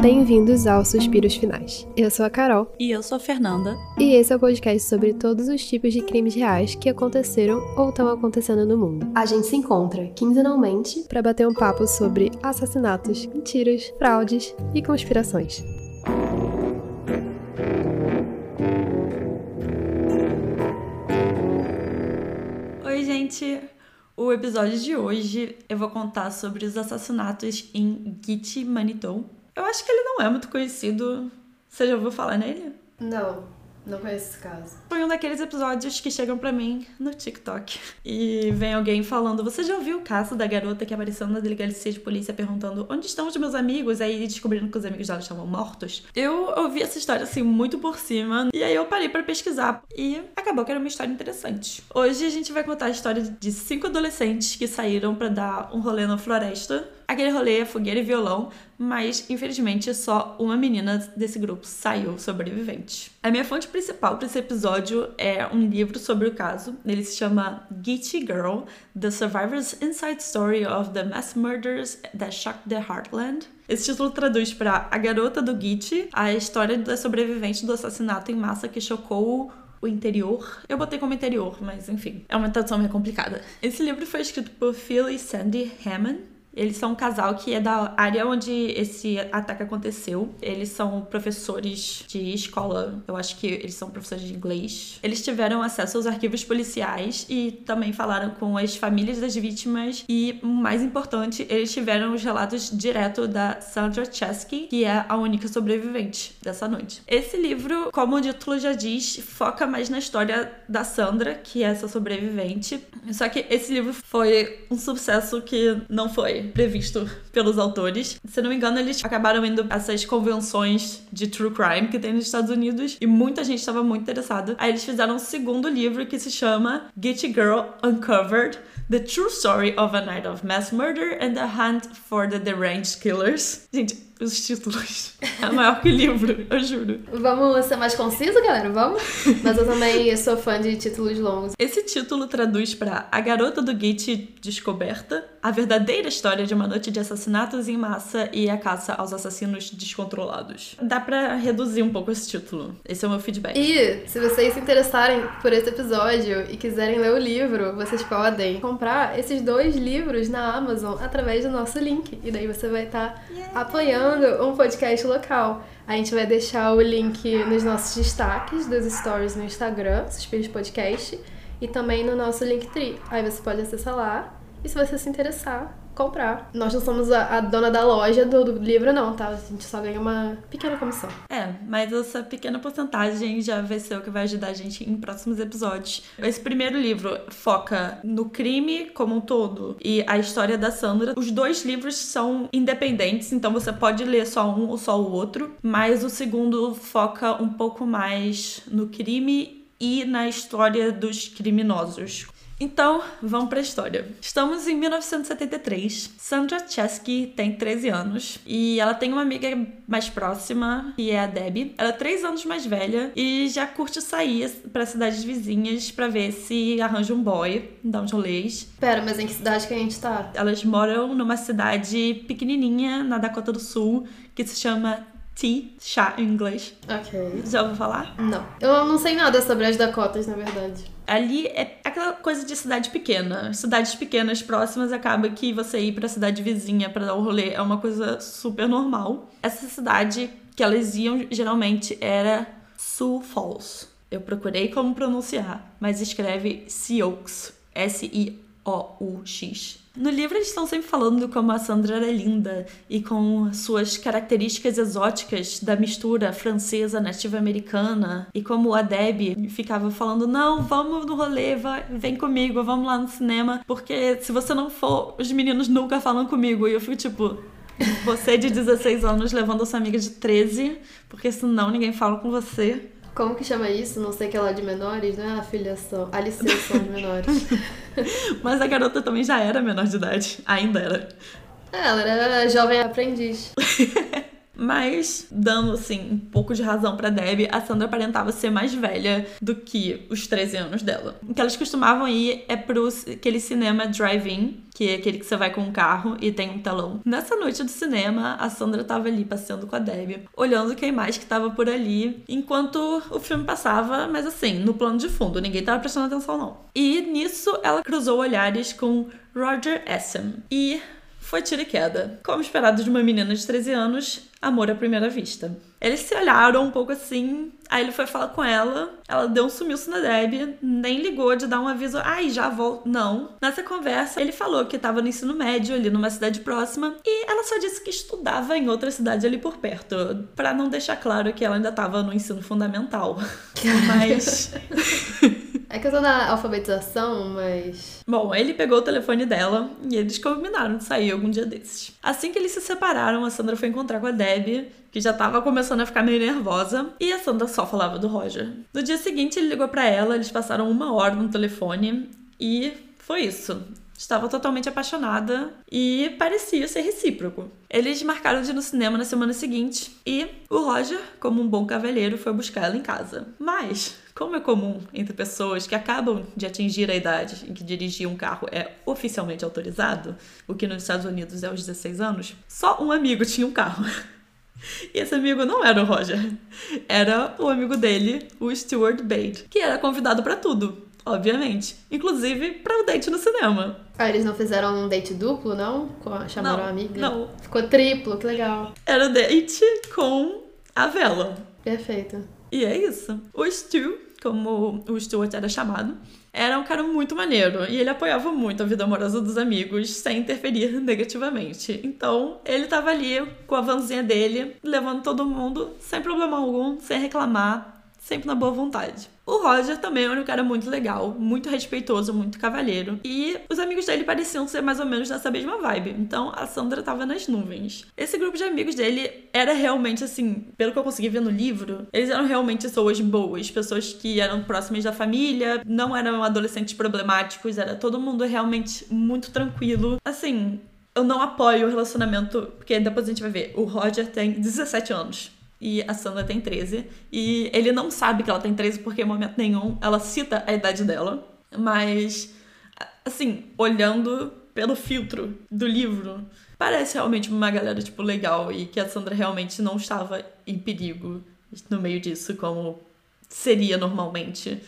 Bem-vindos aos Suspiros Finais. Eu sou a Carol. E eu sou a Fernanda. E esse é o podcast sobre todos os tipos de crimes reais que aconteceram ou estão acontecendo no mundo. A gente se encontra quinzenalmente para bater um papo sobre assassinatos, mentiras, fraudes e conspirações. Oi, gente! O episódio de hoje eu vou contar sobre os assassinatos em Gitche, Manitou. Eu acho que ele não é muito conhecido. Você já ouviu falar nele? Não, não conheço esse caso. Foi um daqueles episódios que chegam pra mim no TikTok. E vem alguém falando: Você já ouviu o caso da garota que apareceu na delegacia de polícia perguntando onde estão os meus amigos? Aí descobrindo que os amigos dela estavam mortos. Eu ouvi essa história assim muito por cima. E aí eu parei para pesquisar. E acabou que era uma história interessante. Hoje a gente vai contar a história de cinco adolescentes que saíram para dar um rolê na floresta Aquele rolê é fogueira e violão, mas infelizmente só uma menina desse grupo saiu sobrevivente. A minha fonte principal para esse episódio é um livro sobre o caso. Ele se chama Geechee Girl: The Survivor's Inside Story of the Mass Murders That Shocked the Heartland. Esse título traduz para A Garota do Geechee, a história da sobrevivente do assassinato em massa que chocou o interior. Eu botei como interior, mas enfim, é uma tradução meio complicada. Esse livro foi escrito por Phil e Sandy Hammond eles são um casal que é da área onde esse ataque aconteceu. Eles são professores de escola, eu acho que eles são professores de inglês. Eles tiveram acesso aos arquivos policiais e também falaram com as famílias das vítimas. E, mais importante, eles tiveram os relatos direto da Sandra Chesky, que é a única sobrevivente dessa noite. Esse livro, como o título já diz, foca mais na história da Sandra, que é essa sobrevivente. Só que esse livro foi um sucesso que não foi previsto pelos autores. Se não me engano, eles acabaram indo a essas convenções de true crime que tem nos Estados Unidos e muita gente estava muito interessada. Aí eles fizeram um segundo livro que se chama Get Girl Uncovered. The True Story of a Night of Mass Murder and the Hunt for the Deranged Killers. Gente, os títulos. É maior que o livro, eu juro. Vamos ser mais conciso, galera? Vamos? Mas eu também sou fã de títulos longos. Esse título traduz para A Garota do Gate Descoberta, a verdadeira história de uma noite de assassinatos em massa e a caça aos assassinos descontrolados. Dá para reduzir um pouco esse título. Esse é o meu feedback. E se vocês se interessarem por esse episódio e quiserem ler o livro, vocês podem comprar esses dois livros na Amazon através do nosso link. E daí você vai estar tá apoiando um podcast local. A gente vai deixar o link nos nossos destaques dos stories no Instagram, Suspeiros Podcast, e também no nosso Linktree. Aí você pode acessar lá. E se você se interessar, comprar. Nós não somos a, a dona da loja do, do, livro, não, tá? A gente só ganha uma pequena comissão. É, mas essa pequena porcentagem já vai ser o que vai ajudar a gente em próximos episódios. Esse primeiro livro foca no crime como um todo e a história da Sandra. Os dois livros são independentes, então você pode ler só um ou só o outro, mas o segundo foca um pouco mais no crime e na história dos criminosos. Então, vamos para a história. Estamos em 1973. Sandra Chesky tem 13 anos e ela tem uma amiga mais próxima, que é a Debbie. Ela é 3 anos mais velha e já curte sair para cidades vizinhas para ver se arranja um boy, dar uns rolês. Pera, mas em que cidade que a gente tá? Elas moram numa cidade pequenininha na Dakota do Sul que se chama tea, chá em inglês. Ok. Já ouviu falar? Não. Eu não sei nada sobre as Dakotas, na verdade. Ali é aquela coisa de cidade pequena. Cidades pequenas próximas acaba que você ir pra cidade vizinha para dar o um rolê é uma coisa super normal. Essa cidade que elas iam geralmente era Sioux Falls. Eu procurei como pronunciar, mas escreve Sioux. S-I-O-U-X. No livro eles estão sempre falando como a Sandra era linda e com suas características exóticas da mistura francesa nativa americana e como a Debbie ficava falando não, vamos no rolê, vai, vem comigo, vamos lá no cinema, porque se você não for, os meninos nunca falam comigo e eu fico tipo você de 16 anos levando a sua amiga de 13, porque senão ninguém fala com você. Como que chama isso? Não sei que é lá de menores, né? Afiliação, aliciação de menores. Mas a garota também já era menor de idade. Ainda era. É, ela era jovem aprendiz. Mas, dando assim um pouco de razão pra Debbie, a Sandra aparentava ser mais velha do que os 13 anos dela. O que elas costumavam ir é pro aquele cinema drive-in, que é aquele que você vai com um carro e tem um telão. Nessa noite do cinema, a Sandra tava ali passeando com a Debbie, olhando quem mais que tava por ali, enquanto o filme passava, mas assim, no plano de fundo, ninguém tava prestando atenção não. E nisso ela cruzou olhares com Roger Essam. E foi tiro e queda. Como esperado de uma menina de 13 anos, amor à primeira vista. Eles se olharam um pouco assim, aí ele foi falar com ela, ela deu um sumiço na Debbie, nem ligou de dar um aviso, ai, já volto. Não. Nessa conversa, ele falou que estava no ensino médio ali numa cidade próxima e ela só disse que estudava em outra cidade ali por perto, para não deixar claro que ela ainda estava no ensino fundamental. Mas É que eu tô na alfabetização, mas. Bom, ele pegou o telefone dela e eles combinaram de sair algum dia desses. Assim que eles se separaram, a Sandra foi encontrar com a Que já tava começando a ficar meio nervosa, e a Sandra só falava do Roger. No dia seguinte, ele ligou para ela, eles passaram uma hora no telefone e foi isso. Estava totalmente apaixonada e parecia ser recíproco. Eles marcaram de ir no cinema na semana seguinte e o Roger, como um bom cavalheiro, foi buscar ela em casa. Mas como é comum entre pessoas que acabam de atingir a idade em que dirigir um carro é oficialmente autorizado, o que nos Estados Unidos é aos 16 anos, só um amigo tinha um carro. E esse amigo não era o Roger, era o amigo dele, o Stuart Bade, que era convidado para tudo, obviamente, inclusive para o date no cinema. Ah, eles não fizeram um date duplo, não? Chamaram não, a amiga? Não. Ficou triplo, que legal. Era date com a vela. Perfeito. E é isso. O Stu como o Stuart era chamado, era um cara muito maneiro e ele apoiava muito a vida amorosa dos amigos sem interferir negativamente. Então, ele tava ali com a vanzinha dele, levando todo mundo sem problema algum, sem reclamar, sempre na boa vontade. O Roger também era um cara muito legal, muito respeitoso, muito cavalheiro. E os amigos dele pareciam ser mais ou menos nessa mesma vibe. Então a Sandra tava nas nuvens. Esse grupo de amigos dele era realmente assim, pelo que eu consegui ver no livro, eles eram realmente pessoas boas, pessoas que eram próximas da família, não eram adolescentes problemáticos, era todo mundo realmente muito tranquilo. Assim, eu não apoio o relacionamento, porque depois a gente vai ver, o Roger tem 17 anos e a Sandra tem 13. E ele não sabe que ela tem 13 porque em momento nenhum ela cita a idade dela. Mas, assim, olhando pelo filtro do livro, parece realmente uma galera, tipo, legal e que a Sandra realmente não estava em perigo no meio disso, como seria normalmente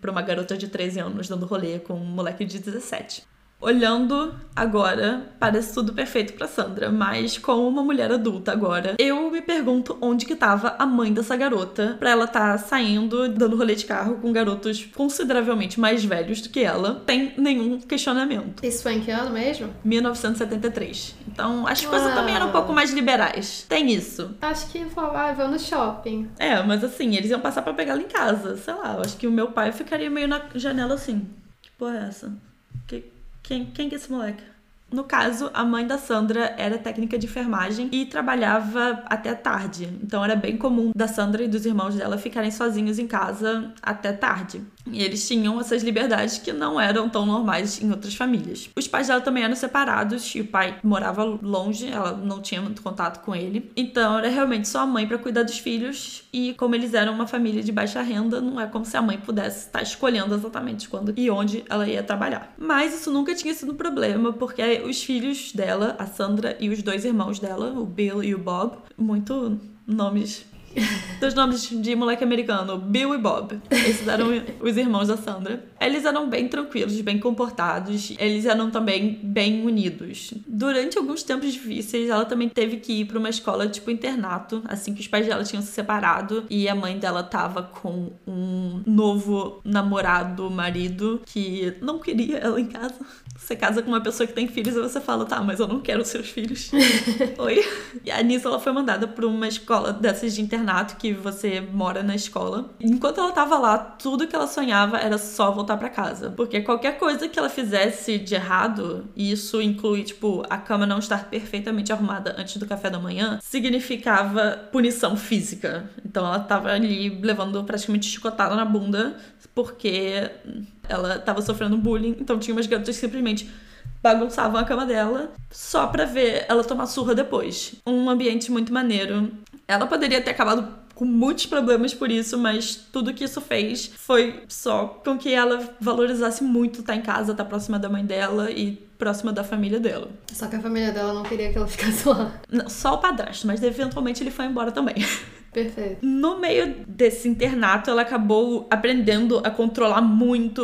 para uma garota de 13 anos dando rolê com um moleque de 17. Olhando agora, parece tudo perfeito para Sandra, mas como uma mulher adulta agora, eu me pergunto onde que tava a mãe dessa garota para ela estar tá saindo, dando rolê de carro com garotos consideravelmente mais velhos do que ela, tem nenhum questionamento. Isso foi em que ano mesmo? 1973. Então, as ah. coisas também eram um pouco mais liberais. Tem isso. Acho que vão no shopping. É, mas assim, eles iam passar para pegar ela em casa, sei lá. Eu acho que o meu pai ficaria meio na janela assim. Que porra é essa? Que quem, quem que é esse moleque? No caso, a mãe da Sandra era técnica de enfermagem e trabalhava até tarde. Então era bem comum da Sandra e dos irmãos dela ficarem sozinhos em casa até tarde. E eles tinham essas liberdades que não eram tão normais em outras famílias. Os pais dela também eram separados e o pai morava longe, ela não tinha muito contato com ele. Então era realmente só a mãe para cuidar dos filhos e como eles eram uma família de baixa renda, não é como se a mãe pudesse estar escolhendo exatamente quando e onde ela ia trabalhar. Mas isso nunca tinha sido um problema, porque os filhos dela, a Sandra e os dois irmãos dela, o Bill e o Bob, muito nomes dos nomes de moleque americano, Bill e Bob. Esses eram os irmãos da Sandra. Eles eram bem tranquilos, bem comportados, eles eram também bem unidos. Durante alguns tempos difíceis, ela também teve que ir para uma escola tipo internato, assim que os pais dela tinham se separado e a mãe dela tava com um novo namorado, marido, que não queria ela em casa. Você casa com uma pessoa que tem filhos e você fala, tá, mas eu não quero seus filhos. Oi? E a nisso ela foi mandada para uma escola dessas de internato que você mora na escola. Enquanto ela tava lá, tudo que ela sonhava era só voltar para casa. Porque qualquer coisa que ela fizesse de errado, e isso inclui, tipo, a cama não estar perfeitamente arrumada antes do café da manhã, significava punição física. Então ela tava ali levando praticamente chicotada na bunda porque ela tava sofrendo bullying, então tinha umas garotas que simplesmente bagunçavam a cama dela só pra ver ela tomar surra depois. Um ambiente muito maneiro. Ela poderia ter acabado com muitos problemas por isso, mas tudo que isso fez foi só com que ela valorizasse muito estar em casa, estar próxima da mãe dela e próxima da família dela. Só que a família dela não queria que ela ficasse lá. Não, só o padrasto, mas eventualmente ele foi embora também. Perfeito. No meio desse internato, ela acabou aprendendo a controlar muito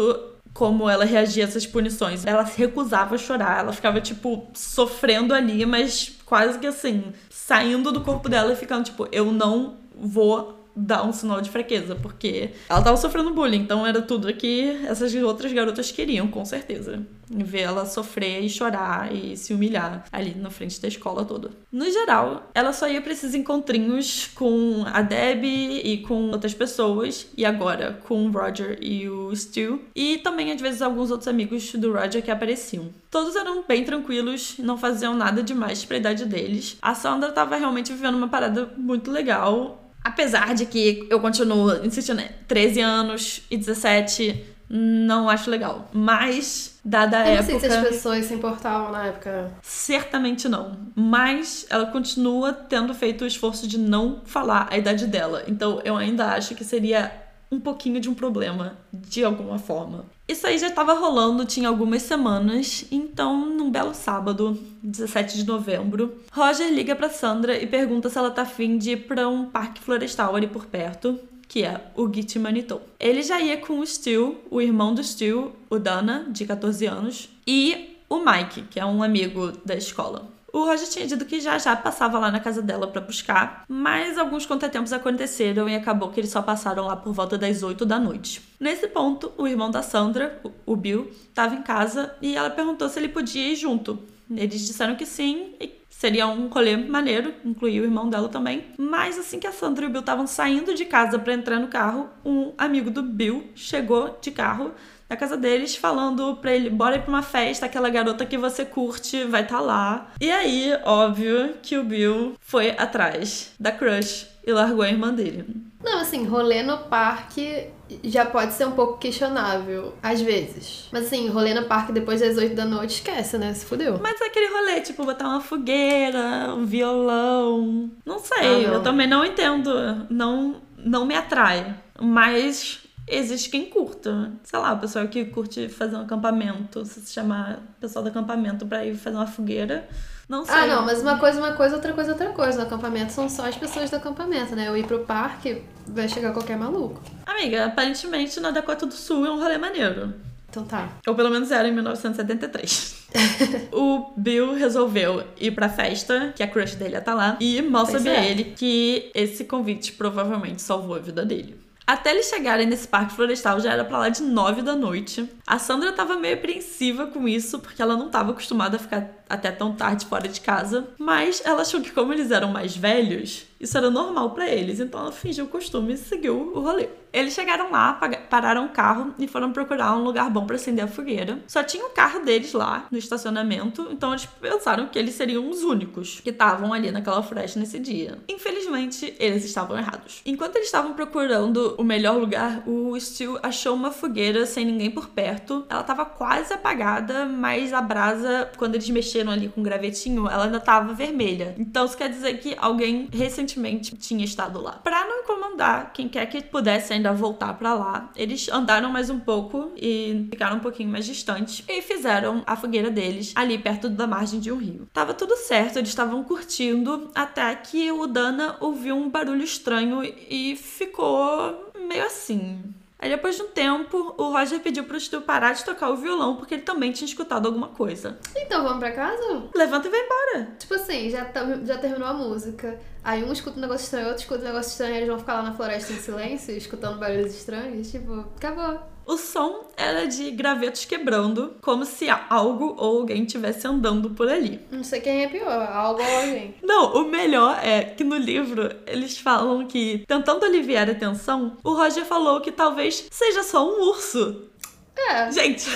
como ela reagia a essas punições. Ela se recusava a chorar, ela ficava, tipo, sofrendo ali, mas quase que assim, saindo do corpo dela e ficando, tipo, eu não vou dar um sinal de fraqueza, porque ela tava sofrendo bullying, então era tudo que essas outras garotas queriam, com certeza. Ver ela sofrer e chorar e se humilhar ali na frente da escola toda. No geral, ela só ia pra esses encontrinhos com a Debbie e com outras pessoas, e agora com o Roger e o Stu, e também às vezes alguns outros amigos do Roger que apareciam. Todos eram bem tranquilos, não faziam nada demais pra idade deles. A Sandra tava realmente vivendo uma parada muito legal, Apesar de que eu continuo insistindo, 13 né? anos e 17 não acho legal. Mas, dada a eu época. não sei se as pessoas se importavam na época. Certamente não. Mas ela continua tendo feito o esforço de não falar a idade dela. Então eu ainda acho que seria um pouquinho de um problema, de alguma forma. Isso aí já estava rolando, tinha algumas semanas, então, num belo sábado, 17 de novembro, Roger liga para Sandra e pergunta se ela tá afim de ir pra um parque florestal ali por perto, que é o Git Manitou. Ele já ia com o Stu, o irmão do Stu, o Dana, de 14 anos, e o Mike, que é um amigo da escola. O Roger tinha dito que já já passava lá na casa dela para buscar, mas alguns contratempos aconteceram e acabou que eles só passaram lá por volta das 8 da noite. Nesse ponto, o irmão da Sandra, o Bill, estava em casa e ela perguntou se ele podia ir junto. Eles disseram que sim e Seria um rolê maneiro, incluir o irmão dela também. Mas assim que a Sandra e o Bill estavam saindo de casa para entrar no carro, um amigo do Bill chegou de carro na casa deles, falando pra ele: bora ir pra uma festa, aquela garota que você curte vai estar tá lá. E aí, óbvio que o Bill foi atrás da crush e largou a irmã dele. Não, assim, rolê no parque já pode ser um pouco questionável, às vezes. Mas assim, rolê no parque depois das 8 da noite, esquece, né? Se fudeu. Mas é aquele rolê, tipo, botar uma fogueira, um violão. Não sei, ah, não. eu também não entendo. Não, não me atrai. Mas existe quem curta. Sei lá, o pessoal que curte fazer um acampamento, se chamar pessoal do acampamento pra ir fazer uma fogueira. Não sei. Ah, não, mas uma coisa, uma coisa, outra coisa, outra coisa. No acampamento são só as pessoas do acampamento, né? Eu ir pro parque, vai chegar qualquer maluco. Amiga, aparentemente na Dakota do Sul é um rolê maneiro. Então tá. Ou pelo menos era em 1973. o Bill resolveu ir pra festa, que a crush dele ia tá lá, e mal sabia é. ele que esse convite provavelmente salvou a vida dele. Até eles chegarem nesse parque florestal já era pra lá de nove da noite. A Sandra tava meio apreensiva com isso, porque ela não tava acostumada a ficar até tão tarde fora de casa. Mas ela achou que, como eles eram mais velhos, isso era normal para eles. Então ela fingiu o costume e seguiu o rolê. Eles chegaram lá, pararam o carro e foram procurar um lugar bom para acender a fogueira. Só tinha o carro deles lá no estacionamento, então eles pensaram que eles seriam os únicos que estavam ali naquela floresta nesse dia. Infelizmente, eles estavam errados. Enquanto eles estavam procurando o melhor lugar, o Stu achou uma fogueira sem ninguém por perto. Ela estava quase apagada, mas a brasa, quando eles mexeram ali com o gravetinho, ela ainda estava vermelha. Então isso quer dizer que alguém recentemente tinha estado lá. Para não incomodar quem quer que pudesse ainda voltar para lá. Eles andaram mais um pouco e ficaram um pouquinho mais distantes e fizeram a fogueira deles ali perto da margem de um rio. Tava tudo certo, eles estavam curtindo até que o Dana ouviu um barulho estranho e ficou meio assim. Aí depois de um tempo, o Roger pediu pro Stu parar de tocar o violão porque ele também tinha escutado alguma coisa. Então vamos pra casa? Levanta e vai embora. Tipo assim, já, tá, já terminou a música. Aí um escuta um negócio estranho, outro escuta um negócio estranho, eles vão ficar lá na floresta em silêncio, escutando barulhos estranhos. Tipo, acabou. O som era de gravetos quebrando, como se algo ou alguém estivesse andando por ali. Não sei quem é pior, algo ou alguém. Não, o melhor é que no livro eles falam que, tentando aliviar a tensão, o Roger falou que talvez seja só um urso. É. Gente.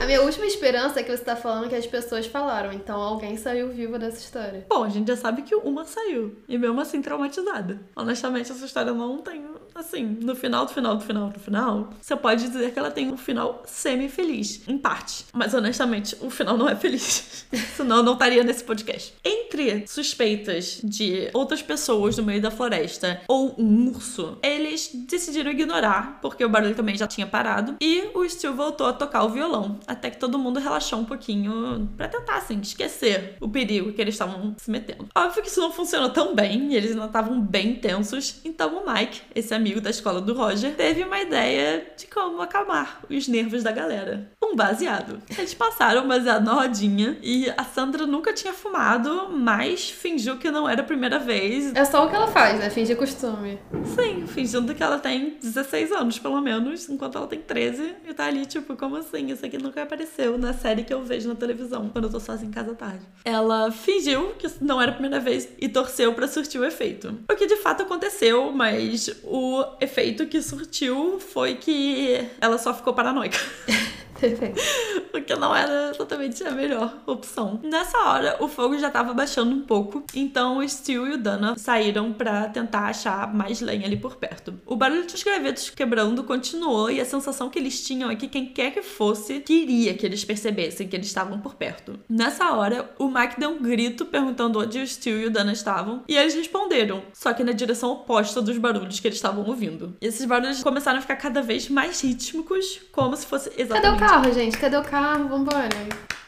A minha última esperança é que você tá falando que as pessoas falaram, então alguém saiu vivo dessa história. Bom, a gente já sabe que uma saiu. E mesmo assim traumatizada. Honestamente, essa história não tem. Assim, no final do final do final do final, você pode dizer que ela tem um final semi-feliz. Em parte. Mas honestamente, o final não é feliz. Senão eu não estaria nesse podcast. Entre suspeitas de outras pessoas no meio da floresta ou um urso, eles decidiram ignorar, porque o barulho também já tinha parado. E o Stu voltou a tocar o violão. Até que todo mundo relaxou um pouquinho pra tentar, assim, esquecer o perigo que eles estavam se metendo. Óbvio que isso não funcionou tão bem, e eles ainda estavam bem tensos. Então o Mike, esse amigo da escola do Roger, teve uma ideia de como acalmar os nervos da galera. Um baseado. Eles passaram um baseado na rodinha e a Sandra nunca tinha fumado, mas fingiu que não era a primeira vez. É só o que ela faz, né? Fingir costume. Sim, fingindo que ela tem 16 anos, pelo menos, enquanto ela tem 13 e tá ali, tipo, como assim? Isso aqui nunca apareceu na série que eu vejo na televisão, quando eu tô sozinha em casa à tarde. Ela fingiu que não era a primeira vez e torceu para surtir o efeito. O que de fato aconteceu, mas o efeito que surtiu foi que ela só ficou paranoica. Perfeito. Porque não era exatamente a melhor opção. Nessa hora, o fogo já tava baixando um pouco, então o Stu e o Dana saíram para tentar achar mais lenha ali por perto. O barulho dos gravetos quebrando continuou e a sensação que eles tinham é que quem quer que fosse queria que eles percebessem que eles estavam por perto. Nessa hora, o Mike deu um grito perguntando onde o Stu e o Dana estavam e eles responderam, só que na direção oposta dos barulhos que eles estavam ouvindo. E esses barulhos começaram a ficar cada vez mais rítmicos, como se fosse exatamente carro, gente? Cadê o carro? Vambora.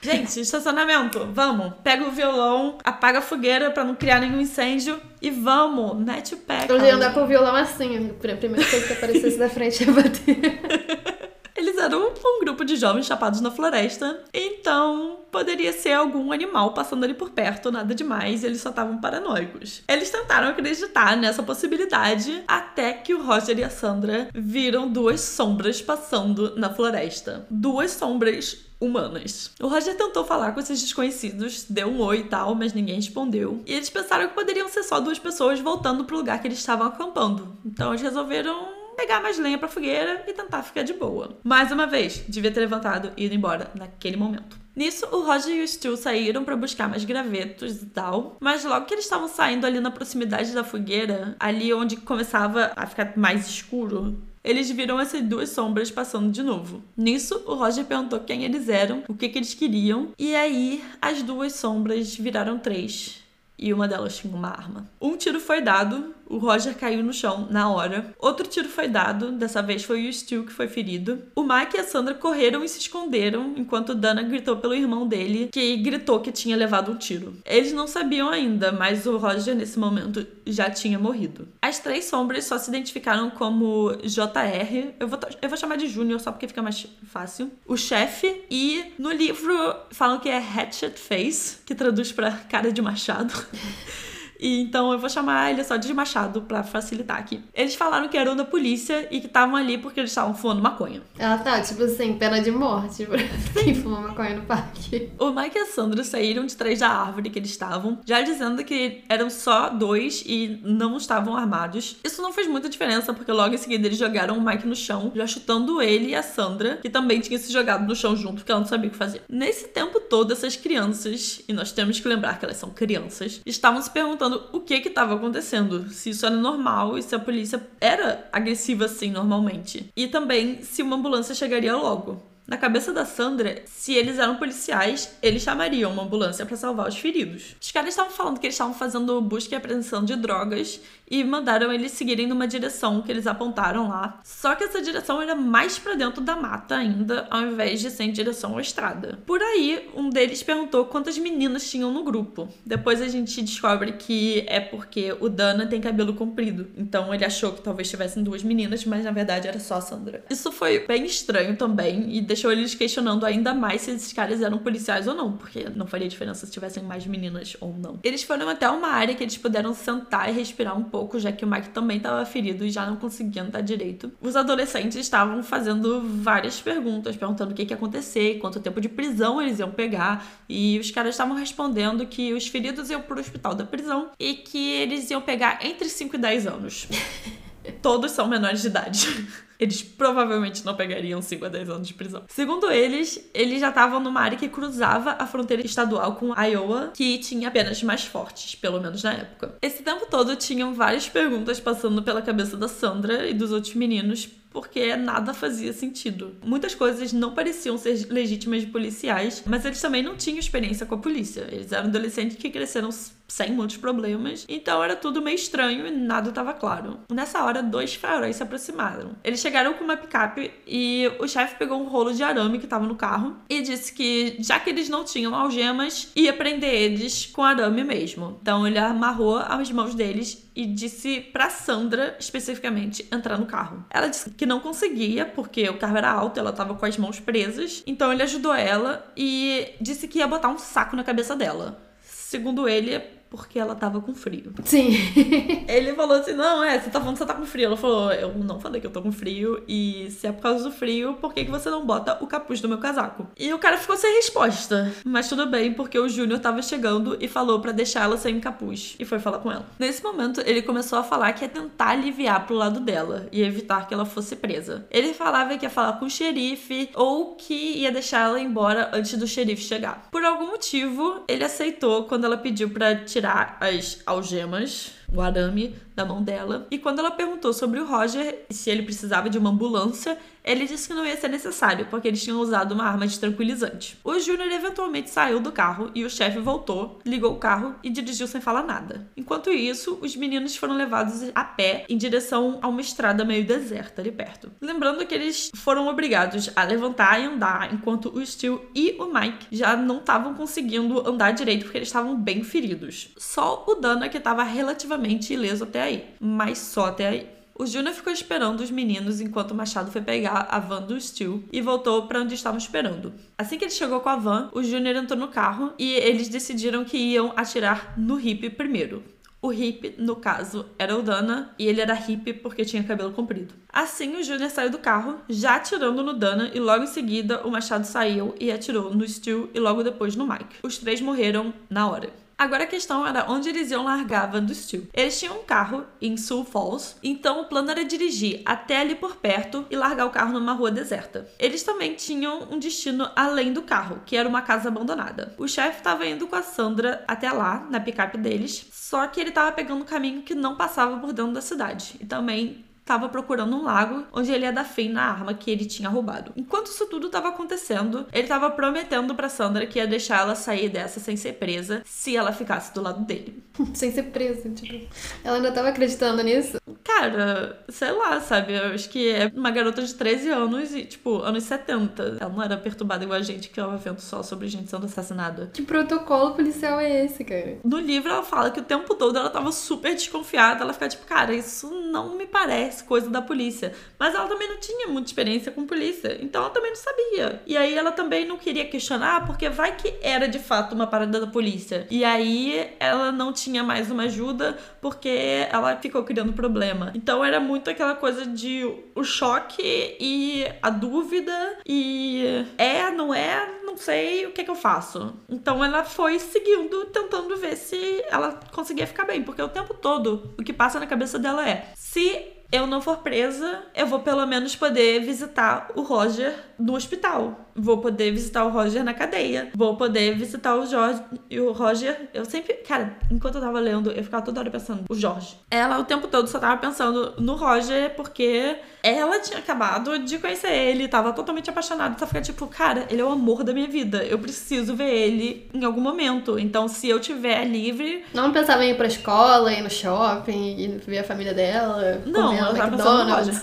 Gente, estacionamento, vamos. Pega o violão, apaga a fogueira pra não criar nenhum incêndio e vamos, mete o pé. Eu ia andar com o violão assim. A primeira coisa que aparecesse na frente ia bater. Eles eram um grupo de jovens chapados na floresta, então poderia ser algum animal passando ali por perto, nada demais, eles só estavam paranoicos. Eles tentaram acreditar nessa possibilidade até que o Roger e a Sandra viram duas sombras passando na floresta. Duas sombras humanas. O Roger tentou falar com esses desconhecidos, deu um oi e tal, mas ninguém respondeu. E eles pensaram que poderiam ser só duas pessoas voltando pro lugar que eles estavam acampando. Então eles resolveram pegar mais lenha pra fogueira e tentar ficar de boa. Mais uma vez, devia ter levantado e ido embora naquele momento. Nisso, o Roger e o Stu saíram para buscar mais gravetos e tal, mas logo que eles estavam saindo ali na proximidade da fogueira, ali onde começava a ficar mais escuro, eles viram essas duas sombras passando de novo. Nisso, o Roger perguntou quem eles eram, o que, que eles queriam, e aí as duas sombras viraram três. E uma delas tinha uma arma. Um tiro foi dado, o Roger caiu no chão na hora. Outro tiro foi dado, dessa vez foi o Stu que foi ferido. O Mike e a Sandra correram e se esconderam, enquanto Dana gritou pelo irmão dele, que gritou que tinha levado um tiro. Eles não sabiam ainda, mas o Roger nesse momento já tinha morrido. As três sombras só se identificaram como JR, eu vou, eu vou chamar de Júnior só porque fica mais fácil. O chefe, e no livro falam que é Hatchet Face, que traduz pra cara de machado. E então eu vou chamar ele só de Machado pra facilitar aqui. Eles falaram que eram da polícia e que estavam ali porque eles estavam fumando maconha. Ela tá, tipo assim, pena de morte pra quem fuma maconha no parque. O Mike e a Sandra saíram de trás da árvore que eles estavam, já dizendo que eram só dois e não estavam armados. Isso não fez muita diferença, porque logo em seguida eles jogaram o Mike no chão, já chutando ele e a Sandra, que também tinha se jogado no chão junto, porque ela não sabia o que fazer. Nesse tempo todo, essas crianças, e nós temos que lembrar que elas são crianças, estavam se perguntando o que que estava acontecendo, se isso era normal e se a polícia era agressiva assim normalmente. E também se uma ambulância chegaria logo. Na cabeça da Sandra, se eles eram policiais, eles chamariam uma ambulância para salvar os feridos. Os caras estavam falando que eles estavam fazendo busca e apreensão de drogas e mandaram eles seguirem numa direção que eles apontaram lá. Só que essa direção era mais para dentro da mata ainda, ao invés de ser em direção à estrada. Por aí, um deles perguntou quantas meninas tinham no grupo. Depois a gente descobre que é porque o Dana tem cabelo comprido. Então ele achou que talvez tivessem duas meninas, mas na verdade era só a Sandra. Isso foi bem estranho também e deixou eles questionando ainda mais se esses caras eram policiais ou não, porque não faria diferença se tivessem mais meninas ou não. Eles foram até uma área que eles puderam sentar e respirar um pouco, já que o Mike também estava ferido e já não conseguia andar direito. Os adolescentes estavam fazendo várias perguntas, perguntando o que, que ia acontecer, quanto tempo de prisão eles iam pegar, e os caras estavam respondendo que os feridos iam pro hospital da prisão e que eles iam pegar entre 5 e 10 anos. Todos são menores de idade. Eles provavelmente não pegariam 5 a 10 anos de prisão. Segundo eles, eles já estavam numa área que cruzava a fronteira estadual com Iowa, que tinha apenas mais fortes, pelo menos na época. Esse tempo todo tinham várias perguntas passando pela cabeça da Sandra e dos outros meninos porque nada fazia sentido. Muitas coisas não pareciam ser legítimas de policiais, mas eles também não tinham experiência com a polícia. Eles eram adolescentes que cresceram sem muitos problemas, então era tudo meio estranho e nada estava claro. Nessa hora, dois faróis se aproximaram. Eles chegaram com uma picape e o chefe pegou um rolo de arame que estava no carro e disse que, já que eles não tinham algemas, ia prender eles com arame mesmo. Então ele amarrou as mãos deles e disse para Sandra especificamente entrar no carro. Ela disse que não conseguia porque o carro era alto, ela tava com as mãos presas. Então ele ajudou ela e disse que ia botar um saco na cabeça dela. Segundo ele, porque ela tava com frio. Sim. Ele falou assim: não, é, você tá falando que você tá com frio. Ela falou: eu não falei que eu tô com frio, e se é por causa do frio, por que, que você não bota o capuz do meu casaco? E o cara ficou sem resposta. Mas tudo bem, porque o Júnior tava chegando e falou para deixar ela sem capuz. E foi falar com ela. Nesse momento, ele começou a falar que ia tentar aliviar pro lado dela e evitar que ela fosse presa. Ele falava que ia falar com o xerife ou que ia deixar ela embora antes do xerife chegar. Por algum motivo, ele aceitou quando ela pediu para tirar tirar as algemas, o arame, da mão dela. E quando ela perguntou sobre o Roger, se ele precisava de uma ambulância, ele disse que não ia ser necessário, porque eles tinham usado uma arma de tranquilizante. O Júnior eventualmente saiu do carro e o chefe voltou, ligou o carro e dirigiu sem falar nada. Enquanto isso, os meninos foram levados a pé em direção a uma estrada meio deserta ali perto. Lembrando que eles foram obrigados a levantar e andar, enquanto o Stu e o Mike já não estavam conseguindo andar direito porque eles estavam bem feridos. Só o Dana que estava relativamente ileso até aí, mas só até aí. O Júnior ficou esperando os meninos enquanto o Machado foi pegar a van do Stu e voltou para onde estavam esperando. Assim que ele chegou com a van, o Júnior entrou no carro e eles decidiram que iam atirar no hippie primeiro. O hippie, no caso, era o Dana e ele era hippie porque tinha cabelo comprido. Assim, o Júnior saiu do carro, já atirando no Dana, e logo em seguida o Machado saiu e atirou no Stu e logo depois no Mike. Os três morreram na hora. Agora a questão era onde eles iam largar Van Steel. Eles tinham um carro em Sioux Falls, então o plano era dirigir até ali por perto e largar o carro numa rua deserta. Eles também tinham um destino além do carro, que era uma casa abandonada. O chefe estava indo com a Sandra até lá, na picape deles, só que ele estava pegando um caminho que não passava por dentro da cidade. E também estava procurando um lago onde ele ia dar fim na arma que ele tinha roubado. Enquanto isso tudo estava acontecendo, ele estava prometendo para Sandra que ia deixar ela sair dessa sem ser presa se ela ficasse do lado dele. sem ser presa, tipo. Ela ainda estava acreditando nisso? Cara, sei lá, sabe? Eu acho que é uma garota de 13 anos e, tipo, anos 70. Ela não era perturbada igual a gente que tava vendo só sobre gente sendo assassinada. Que protocolo policial é esse, cara? No livro ela fala que o tempo todo ela tava super desconfiada. Ela fica tipo, cara, isso não me parece coisa da polícia. Mas ela também não tinha muita experiência com polícia, então ela também não sabia. E aí ela também não queria questionar, porque vai que era de fato uma parada da polícia. E aí ela não tinha mais uma ajuda, porque ela ficou criando problema. Então era muito aquela coisa de o choque e a dúvida e é, não é, não sei o que, que eu faço. Então ela foi seguindo, tentando ver se ela conseguia ficar bem, porque o tempo todo o que passa na cabeça dela é: se eu não for presa, eu vou pelo menos poder visitar o Roger no hospital. Vou poder visitar o Roger na cadeia. Vou poder visitar o Jorge e o Roger. Eu sempre, cara, enquanto eu tava lendo, eu ficava toda hora pensando, o Jorge. Ela o tempo todo só tava pensando no Roger porque ela tinha acabado de conhecer ele, tava totalmente apaixonada. Só fica tipo, cara, ele é o amor da minha vida. Eu preciso ver ele em algum momento. Então, se eu tiver livre. Não pensava em ir pra escola, ir no shopping, ir ver a família dela. Não, ela tava pensando Roger.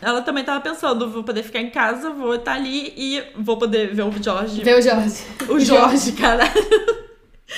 Ela também tava pensando, vou poder ficar em casa, vou estar ali e vou poder ver o Jorge. Ver o Jorge. O Jorge, caralho.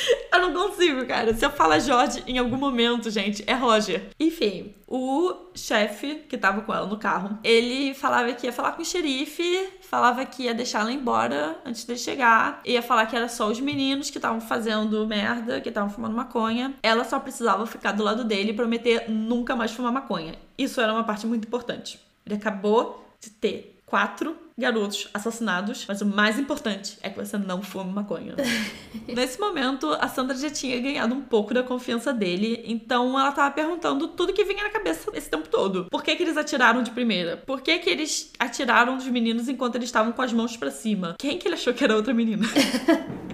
Eu não consigo, cara. Se eu falar Jorge em algum momento, gente, é Roger. Enfim, o chefe que tava com ela no carro, ele falava que ia falar com o xerife, falava que ia deixar ela embora antes de chegar, ia falar que era só os meninos que estavam fazendo merda, que estavam fumando maconha. Ela só precisava ficar do lado dele e prometer nunca mais fumar maconha. Isso era uma parte muito importante. Ele acabou de ter quatro garotos assassinados, mas o mais importante é que você não fume maconha. Nesse momento, a Sandra já tinha ganhado um pouco da confiança dele, então ela tava perguntando tudo que vinha na cabeça esse tempo todo. Por que que eles atiraram de primeira? Por que que eles atiraram dos meninos enquanto eles estavam com as mãos para cima? Quem que ele achou que era outra menina?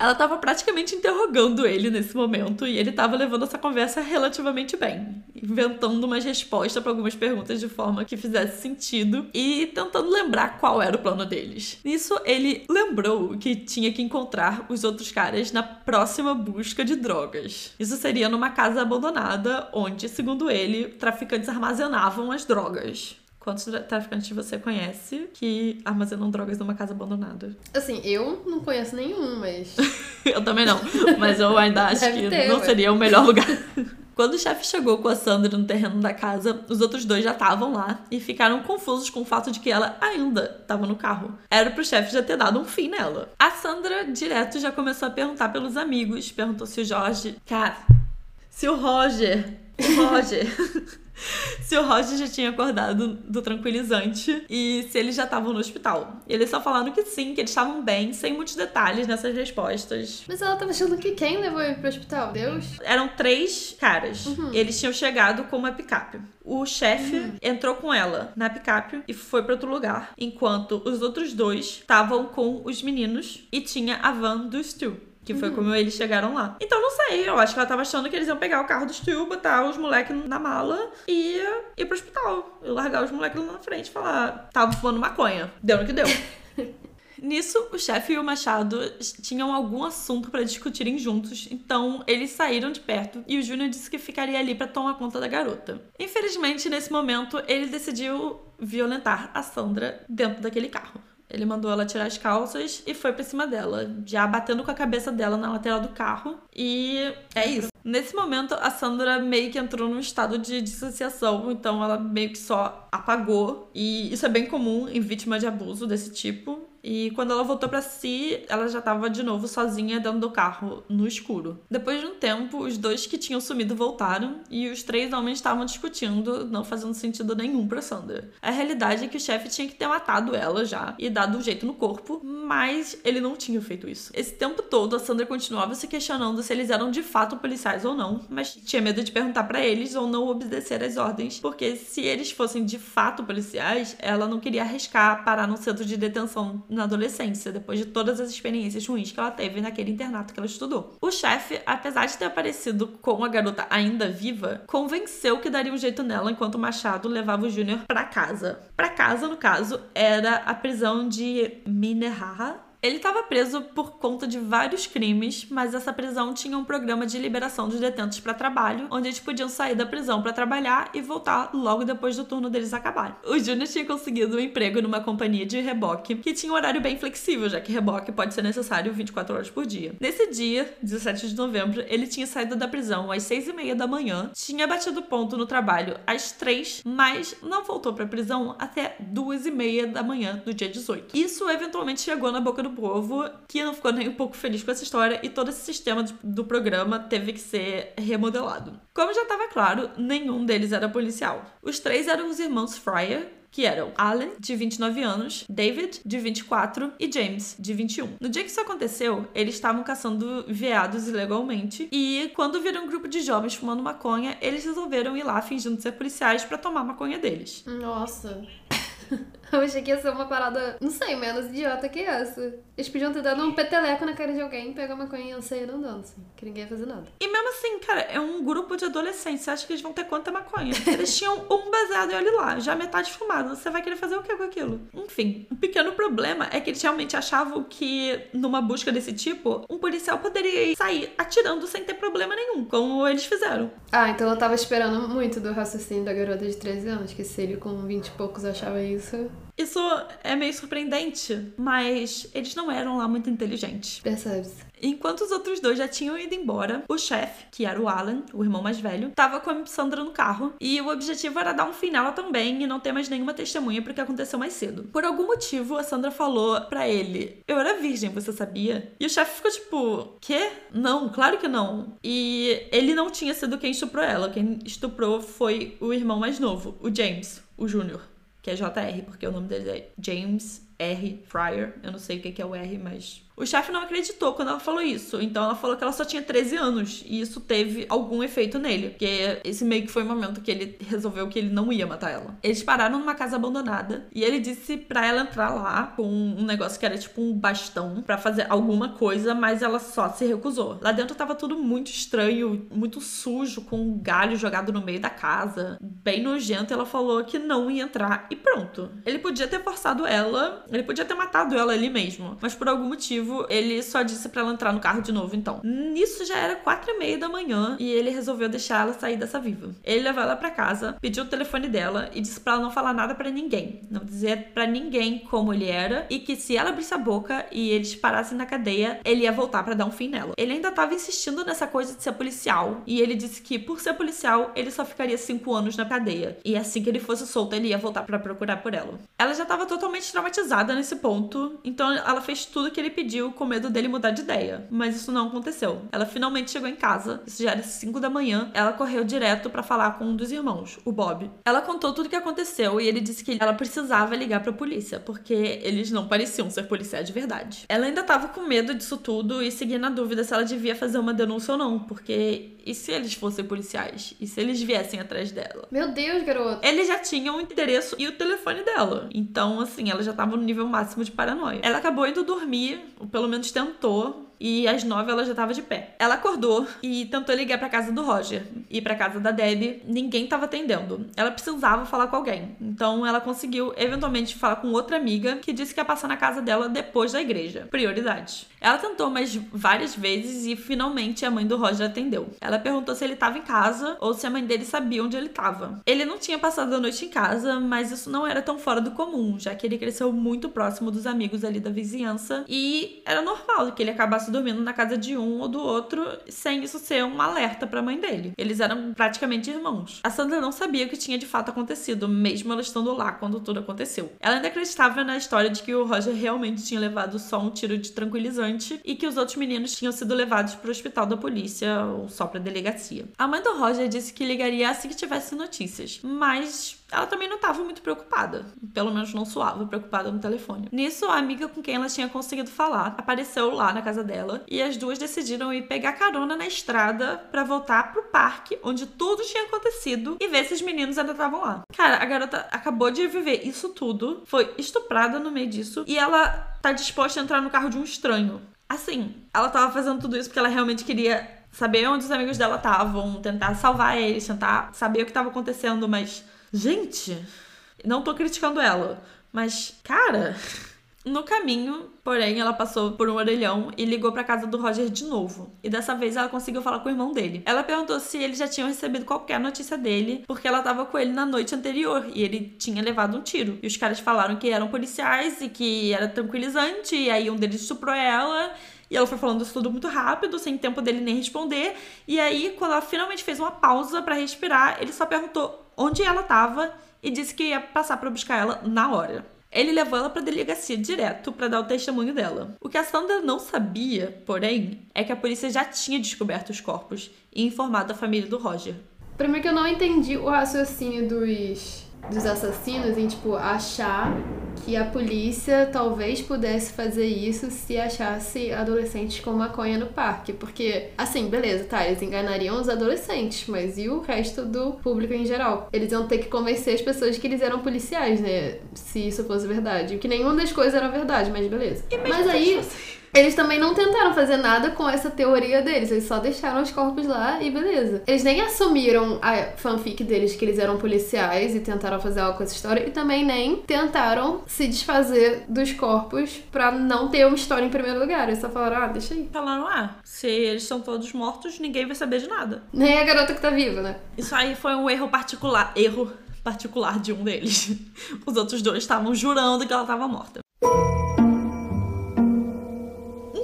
Ela tava praticamente interrogando ele nesse momento e ele tava levando essa conversa relativamente bem, inventando umas respostas para algumas perguntas de forma que fizesse sentido e tentando lembrar qual era o plano deles. Nisso, ele lembrou que tinha que encontrar os outros caras na próxima busca de drogas. Isso seria numa casa abandonada, onde, segundo ele, traficantes armazenavam as drogas. Quantos traficantes você conhece que armazenam drogas numa casa abandonada? Assim, eu não conheço nenhum, mas. eu também não. Mas eu ainda acho Deve que ter, não ué. seria o melhor lugar. Quando o chefe chegou com a Sandra no terreno da casa, os outros dois já estavam lá e ficaram confusos com o fato de que ela ainda estava no carro. Era pro chefe já ter dado um fim nela. A Sandra direto já começou a perguntar pelos amigos, perguntou se o Jorge. Cara, se o Roger. O Roger. se o Roger já tinha acordado do tranquilizante e se eles já estavam no hospital. E eles só falaram que sim, que eles estavam bem, sem muitos detalhes nessas respostas. Mas ela tava achando que quem levou ele pro hospital? Deus? Eram três caras. Eles tinham chegado com uma picape. O chefe entrou com ela na picape e foi para outro lugar, enquanto os outros dois estavam com os meninos e tinha a van do Stu. Que foi como eles chegaram lá. Então não sei, eu acho que ela tava achando que eles iam pegar o carro do Stu, botar os moleques na mala e ir pro hospital. E largar os moleques lá na frente e falar: tava fumando maconha. Deu no que deu. Nisso, o chefe e o Machado tinham algum assunto para discutirem juntos, então eles saíram de perto e o Júnior disse que ficaria ali para tomar conta da garota. Infelizmente, nesse momento, ele decidiu violentar a Sandra dentro daquele carro. Ele mandou ela tirar as calças e foi pra cima dela, já batendo com a cabeça dela na lateral do carro. E é isso. Nesse momento, a Sandra meio que entrou num estado de dissociação, então ela meio que só apagou. E isso é bem comum em vítima de abuso desse tipo. E quando ela voltou pra si, ela já tava de novo sozinha dentro do carro, no escuro. Depois de um tempo, os dois que tinham sumido voltaram e os três homens estavam discutindo, não fazendo sentido nenhum pra Sandra. A realidade é que o chefe tinha que ter matado ela já e dado um jeito no corpo, mas ele não tinha feito isso. Esse tempo todo, a Sandra continuava se questionando se eles eram de fato policiais ou não, mas tinha medo de perguntar pra eles ou não obedecer às ordens, porque se eles fossem de fato policiais, ela não queria arriscar parar num centro de detenção na adolescência, depois de todas as experiências ruins que ela teve naquele internato que ela estudou. O chefe, apesar de ter aparecido com a garota ainda viva, convenceu que daria um jeito nela enquanto o Machado levava o Júnior pra casa. Pra casa, no caso, era a prisão de Minnehaha, ele estava preso por conta de vários crimes, mas essa prisão tinha um programa de liberação dos detentos para trabalho, onde eles podiam sair da prisão para trabalhar e voltar logo depois do turno deles acabar. O Júnior tinha conseguido um emprego numa companhia de reboque que tinha um horário bem flexível, já que reboque pode ser necessário 24 horas por dia. Nesse dia, 17 de novembro, ele tinha saído da prisão às 6 e meia da manhã, tinha batido ponto no trabalho às 3, mas não voltou para a prisão até 2 e meia da manhã do dia 18. Isso eventualmente chegou na boca do povo, que não ficou nem um pouco feliz com essa história, e todo esse sistema do programa teve que ser remodelado. Como já estava claro, nenhum deles era policial. Os três eram os irmãos Fryer, que eram Alan, de 29 anos, David, de 24 e James, de 21. No dia que isso aconteceu, eles estavam caçando veados ilegalmente e quando viram um grupo de jovens fumando maconha, eles resolveram ir lá fingindo ser policiais pra tomar maconha deles. Nossa. Eu achei que ia ser uma parada, não sei, menos idiota que essa. Eles podiam ter dado um peteleco na cara de alguém, pegar uma coinha e sair andando, assim. Que ninguém ia fazer nada. E mesmo assim, cara, é um grupo de adolescentes. Você acha que eles vão ter quanta maconha? Eles tinham um baseado e olha lá, já metade fumado. Você vai querer fazer o que com aquilo? Enfim, um pequeno problema é que eles realmente achavam que, numa busca desse tipo, um policial poderia sair atirando sem ter problema nenhum, como eles fizeram. Ah, então eu tava esperando muito do raciocínio da garota de 13 anos, que se ele com 20 e poucos achava isso, Isso é meio surpreendente, mas eles não eram lá muito inteligentes. percebe-se. Enquanto os outros dois já tinham ido embora, o chefe, que era o Alan, o irmão mais velho, tava com a Sandra no carro e o objetivo era dar um fim nela também e não ter mais nenhuma testemunha pro que aconteceu mais cedo. Por algum motivo, a Sandra falou pra ele: Eu era virgem, você sabia? E o chefe ficou tipo: Quê? Não, claro que não. E ele não tinha sido quem estuprou ela. Quem estuprou foi o irmão mais novo, o James, o Júnior. Que é JR, porque o nome dele é James R. Fryer. Eu não sei o que é o R, mas o chefe não acreditou quando ela falou isso. Então ela falou que ela só tinha 13 anos. E isso teve algum efeito nele. Porque esse meio que foi o momento que ele resolveu que ele não ia matar ela. Eles pararam numa casa abandonada. E ele disse pra ela entrar lá com um negócio que era tipo um bastão para fazer alguma coisa, mas ela só se recusou. Lá dentro tava tudo muito estranho, muito sujo, com um galho jogado no meio da casa. Bem nojento. Ela falou que não ia entrar e pronto. Ele podia ter forçado ela, ele podia ter matado ela ali mesmo. Mas por algum motivo motivo, ele só disse para ela entrar no carro de novo, então. Nisso já era quatro e meia da manhã e ele resolveu deixar ela sair dessa viva. Ele levou ela para casa, pediu o telefone dela e disse para ela não falar nada para ninguém, não dizer para ninguém como ele era e que se ela abrisse a boca e eles parassem na cadeia, ele ia voltar para dar um fim nela. Ele ainda tava insistindo nessa coisa de ser policial e ele disse que por ser policial ele só ficaria cinco anos na cadeia e assim que ele fosse solto ele ia voltar para procurar por ela. Ela já tava totalmente traumatizada nesse ponto, então ela fez tudo que ele pediu com medo dele mudar de ideia. Mas isso não aconteceu. Ela finalmente chegou em casa, isso já era 5 da manhã. Ela correu direto para falar com um dos irmãos, o Bob. Ela contou tudo o que aconteceu e ele disse que ela precisava ligar para a polícia, porque eles não pareciam ser policiais de verdade. Ela ainda tava com medo disso tudo e seguia na dúvida se ela devia fazer uma denúncia ou não, porque e se eles fossem policiais? E se eles viessem atrás dela? Meu Deus, garoto. Eles já tinham o endereço e o telefone dela. Então, assim, ela já tava no nível máximo de paranoia. Ela acabou indo dormir, ou pelo menos tentou, e às nove ela já tava de pé. Ela acordou e tentou ligar para casa do Roger e para casa da Debbie. Ninguém tava atendendo. Ela precisava falar com alguém. Então ela conseguiu eventualmente falar com outra amiga que disse que ia passar na casa dela depois da igreja. Prioridade. Ela tentou mais várias vezes e finalmente a mãe do Roger atendeu. Ela perguntou se ele estava em casa ou se a mãe dele sabia onde ele estava. Ele não tinha passado a noite em casa, mas isso não era tão fora do comum, já que ele cresceu muito próximo dos amigos ali da vizinhança e era normal que ele acabasse dormindo na casa de um ou do outro sem isso ser um alerta para a mãe dele. Eles eram praticamente irmãos. A Sandra não sabia o que tinha de fato acontecido, mesmo ela estando lá quando tudo aconteceu. Ela ainda acreditava na história de que o Roger realmente tinha levado só um tiro de tranquilizante e que os outros meninos tinham sido levados para o hospital da polícia ou só para delegacia. A mãe do Roger disse que ligaria assim que tivesse notícias, mas ela também não estava muito preocupada. Pelo menos não suava preocupada no telefone. Nisso, a amiga com quem ela tinha conseguido falar apareceu lá na casa dela e as duas decidiram ir pegar carona na estrada para voltar pro parque onde tudo tinha acontecido e ver se os meninos ainda estavam lá. Cara, a garota acabou de viver isso tudo, foi estuprada no meio disso e ela tá disposta a entrar no carro de um estranho. Assim, ela tava fazendo tudo isso porque ela realmente queria saber onde os amigos dela estavam, tentar salvar eles, tentar saber o que estava acontecendo, mas Gente, não tô criticando ela, mas, cara. No caminho, porém, ela passou por um orelhão e ligou para casa do Roger de novo. E dessa vez ela conseguiu falar com o irmão dele. Ela perguntou se eles já tinham recebido qualquer notícia dele, porque ela tava com ele na noite anterior e ele tinha levado um tiro. E os caras falaram que eram policiais e que era tranquilizante, e aí um deles estuprou ela. E ela foi falando isso tudo muito rápido, sem tempo dele nem responder. E aí, quando ela finalmente fez uma pausa para respirar, ele só perguntou onde ela estava e disse que ia passar para buscar ela na hora. Ele levou ela para a delegacia direto para dar o testemunho dela. O que a Sandra não sabia, porém, é que a polícia já tinha descoberto os corpos e informado a família do Roger. Primeiro que eu não entendi o raciocínio dos dos assassinos em, tipo, achar que a polícia talvez pudesse fazer isso se achasse adolescentes com maconha no parque. Porque, assim, beleza, tá, eles enganariam os adolescentes, mas e o resto do público em geral? Eles iam ter que convencer as pessoas que eles eram policiais, né? Se isso fosse verdade. Que nenhuma das coisas era verdade, mas beleza. Mas aí. Eles também não tentaram fazer nada com essa teoria deles, eles só deixaram os corpos lá e beleza. Eles nem assumiram a fanfic deles que eles eram policiais e tentaram fazer algo com essa história, e também nem tentaram se desfazer dos corpos pra não ter uma história em primeiro lugar. Eles só falaram, ah, deixa aí. Falaram, ah, se eles estão todos mortos, ninguém vai saber de nada. Nem a garota que tá viva, né? Isso aí foi um erro particular. Erro particular de um deles. Os outros dois estavam jurando que ela estava morta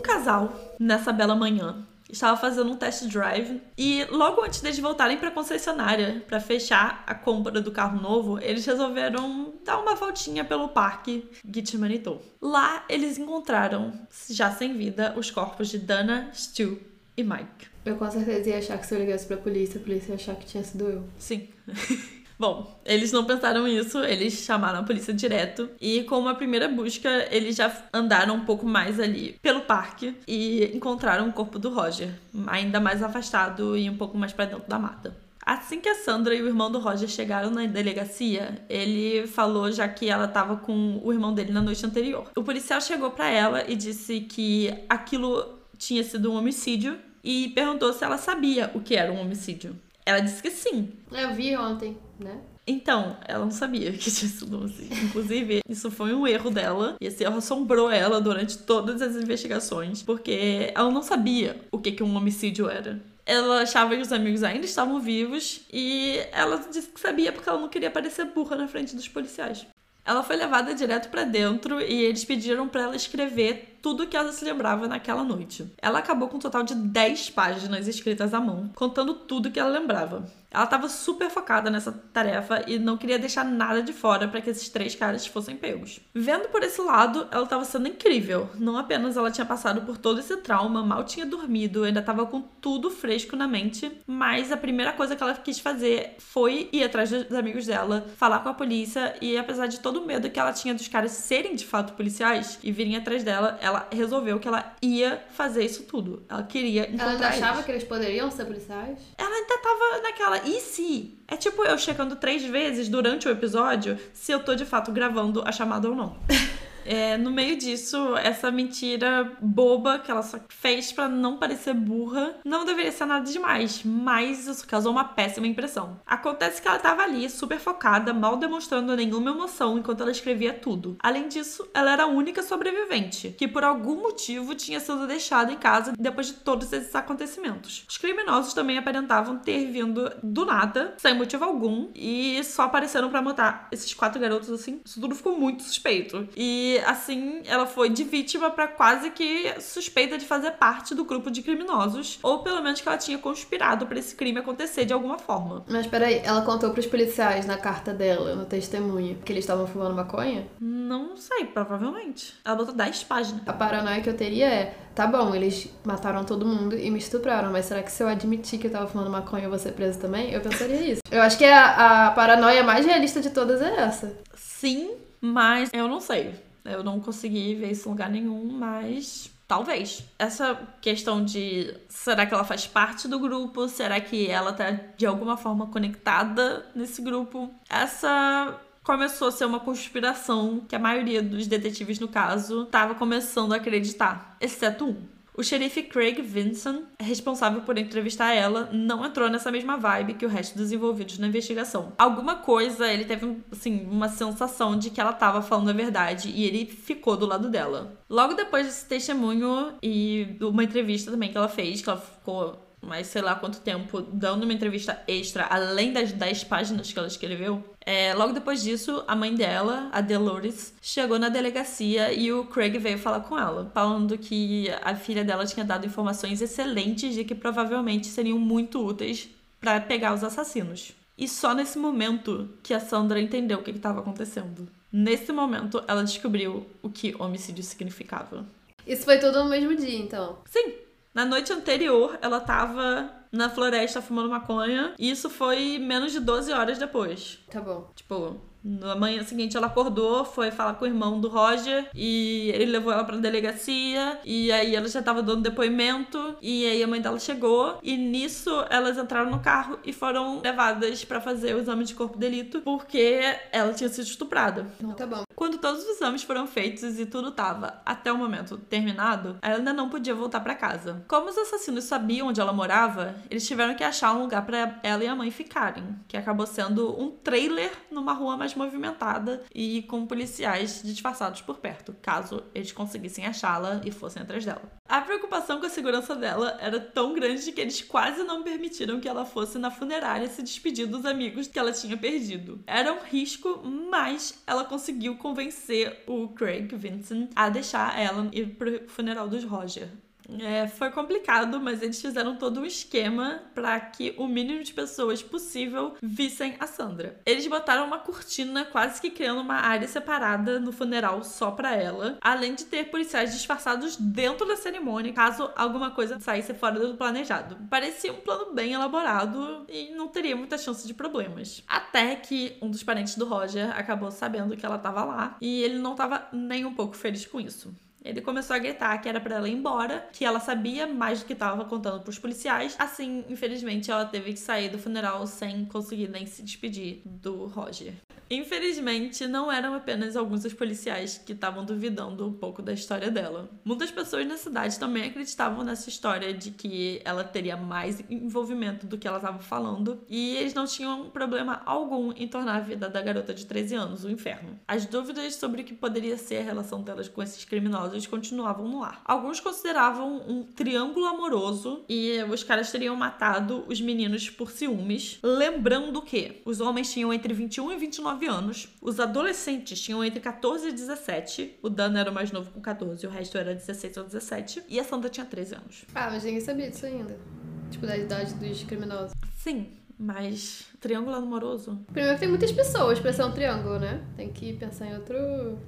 casal nessa bela manhã. Estava fazendo um test drive e logo antes deles voltarem para a concessionária para fechar a compra do carro novo, eles resolveram dar uma voltinha pelo parque Gitmanito. Lá eles encontraram, já sem vida, os corpos de Dana, Stu e Mike. Eu com certeza ia achar que se eu ligasse pra polícia, a polícia ia achar que tinha sido eu. Sim. Bom, eles não pensaram isso, eles chamaram a polícia direto e com uma primeira busca, eles já andaram um pouco mais ali pelo parque e encontraram o corpo do Roger, ainda mais afastado e um pouco mais para dentro da mata. Assim que a Sandra e o irmão do Roger chegaram na delegacia, ele falou já que ela estava com o irmão dele na noite anterior. O policial chegou para ela e disse que aquilo tinha sido um homicídio e perguntou se ela sabia o que era um homicídio. Ela disse que sim. Eu vi ontem, né? Então, ela não sabia que tinha sido assim. Inclusive, isso foi um erro dela. E esse erro assombrou ela durante todas as investigações. Porque ela não sabia o que, que um homicídio era. Ela achava que os amigos ainda estavam vivos. E ela disse que sabia porque ela não queria parecer burra na frente dos policiais. Ela foi levada direto para dentro e eles pediram para ela escrever tudo que ela se lembrava naquela noite. Ela acabou com um total de 10 páginas escritas à mão, contando tudo que ela lembrava. Ela estava super focada nessa tarefa e não queria deixar nada de fora para que esses três caras fossem pegos. Vendo por esse lado, ela estava sendo incrível. Não apenas ela tinha passado por todo esse trauma, mal tinha dormido, ainda estava com tudo fresco na mente, mas a primeira coisa que ela quis fazer foi ir atrás dos amigos dela, falar com a polícia e apesar de todo o medo que ela tinha dos caras serem de fato policiais e virem atrás dela, ela ela resolveu que ela ia fazer isso tudo. Ela queria encontrar Ela ainda achava eles. que eles poderiam ser policiais? Ela ainda tava naquela, e se? É tipo eu checando três vezes durante o episódio se eu tô de fato gravando a chamada ou não. É, no meio disso, essa mentira boba que ela só fez para não parecer burra não deveria ser nada demais, mas isso causou uma péssima impressão. Acontece que ela tava ali, super focada, mal demonstrando nenhuma emoção enquanto ela escrevia tudo. Além disso, ela era a única sobrevivente, que por algum motivo tinha sido deixada em casa depois de todos esses acontecimentos. Os criminosos também aparentavam ter vindo do nada, sem motivo algum, e só apareceram para matar esses quatro garotos assim. Isso tudo ficou muito suspeito. E assim ela foi de vítima para quase que suspeita de fazer parte do grupo de criminosos, ou pelo menos que ela tinha conspirado para esse crime acontecer de alguma forma. Mas peraí, ela contou pros policiais na carta dela, no testemunho, que eles estavam fumando maconha? Não sei, provavelmente. Ela botou 10 páginas. A paranoia que eu teria é, tá bom, eles mataram todo mundo e me estupraram, mas será que se eu admitir que eu tava fumando maconha eu vou ser preso também? Eu pensaria isso. Eu acho que a, a paranoia mais realista de todas é essa. Sim, mas eu não sei. Eu não consegui ver isso em lugar nenhum, mas Talvez. Essa questão de será que ela faz parte do grupo? Será que ela tá de alguma forma conectada nesse grupo? Essa começou a ser uma conspiração que a maioria dos detetives no caso estava começando a acreditar, exceto um. O xerife Craig Vinson, responsável por entrevistar ela, não entrou nessa mesma vibe que o resto dos envolvidos na investigação. Alguma coisa, ele teve assim, uma sensação de que ela estava falando a verdade e ele ficou do lado dela. Logo depois desse testemunho e uma entrevista também que ela fez, que ela ficou mais sei lá quanto tempo dando uma entrevista extra, além das 10 páginas que ela escreveu. É, logo depois disso, a mãe dela, a Dolores, chegou na delegacia e o Craig veio falar com ela, falando que a filha dela tinha dado informações excelentes de que provavelmente seriam muito úteis para pegar os assassinos. E só nesse momento que a Sandra entendeu o que estava acontecendo. Nesse momento, ela descobriu o que homicídio significava. Isso foi tudo no mesmo dia, então? Sim, na noite anterior, ela tava na floresta fumando maconha. E isso foi menos de 12 horas depois. Tá bom. Tipo, na manhã seguinte ela acordou, foi falar com o irmão do Roger e ele levou ela pra delegacia e aí ela já tava dando depoimento e aí a mãe dela chegou e nisso elas entraram no carro e foram levadas para fazer o exame de corpo de delito porque ela tinha sido estuprada. Então tá bom. Quando todos os exames foram feitos e tudo tava até o momento terminado, ela ainda não podia voltar para casa. Como os assassinos sabiam onde ela morava, eles tiveram que achar um lugar para ela e a mãe ficarem, que acabou sendo um trailer numa rua mais movimentada e com policiais disfarçados por perto, caso eles conseguissem achá-la e fossem atrás dela. A preocupação com a segurança dela era tão grande que eles quase não permitiram que ela fosse na funerária se despedir dos amigos que ela tinha perdido. Era um risco, mas ela conseguiu convencer o Craig Vincent a deixar ela ir pro funeral dos Roger. É, foi complicado, mas eles fizeram todo um esquema para que o mínimo de pessoas possível vissem a Sandra. Eles botaram uma cortina, quase que criando uma área separada no funeral só para ela, além de ter policiais disfarçados dentro da cerimônia, caso alguma coisa saísse fora do planejado. Parecia um plano bem elaborado e não teria muita chance de problemas. Até que um dos parentes do Roger acabou sabendo que ela estava lá e ele não estava nem um pouco feliz com isso. Ele começou a gritar que era para ela ir embora, que ela sabia mais do que estava contando pros policiais. Assim, infelizmente, ela teve que sair do funeral sem conseguir nem se despedir do Roger. Infelizmente, não eram apenas alguns dos policiais que estavam duvidando um pouco da história dela. Muitas pessoas na cidade também acreditavam nessa história de que ela teria mais envolvimento do que ela estava falando, e eles não tinham problema algum em tornar a vida da garota de 13 anos um inferno. As dúvidas sobre o que poderia ser a relação delas com esses criminosos continuavam no ar. Alguns consideravam um triângulo amoroso e os caras teriam matado os meninos por ciúmes, lembrando que os homens tinham entre 21 e 29 19 anos. Os adolescentes tinham entre 14 e 17. O Dan era o mais novo com 14, o resto era 16 ou 17. E a Sandra tinha 13 anos. Ah, mas ninguém sabia disso ainda. Tipo, da idade dos criminosos. Sim, mas triângulo amoroso. Primeiro que tem muitas pessoas pra ser um triângulo, né? Tem que pensar em outro.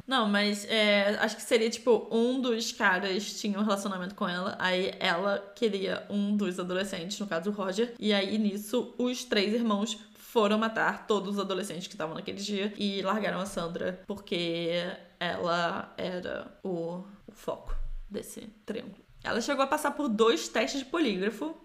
Não, mas é, acho que seria tipo um dos caras tinha um relacionamento com ela, aí ela queria um dos adolescentes, no caso o Roger, e aí nisso os três irmãos foram matar todos os adolescentes que estavam naquele dia e largaram a Sandra porque ela era o, o foco desse triângulo. Ela chegou a passar por dois testes de polígrafo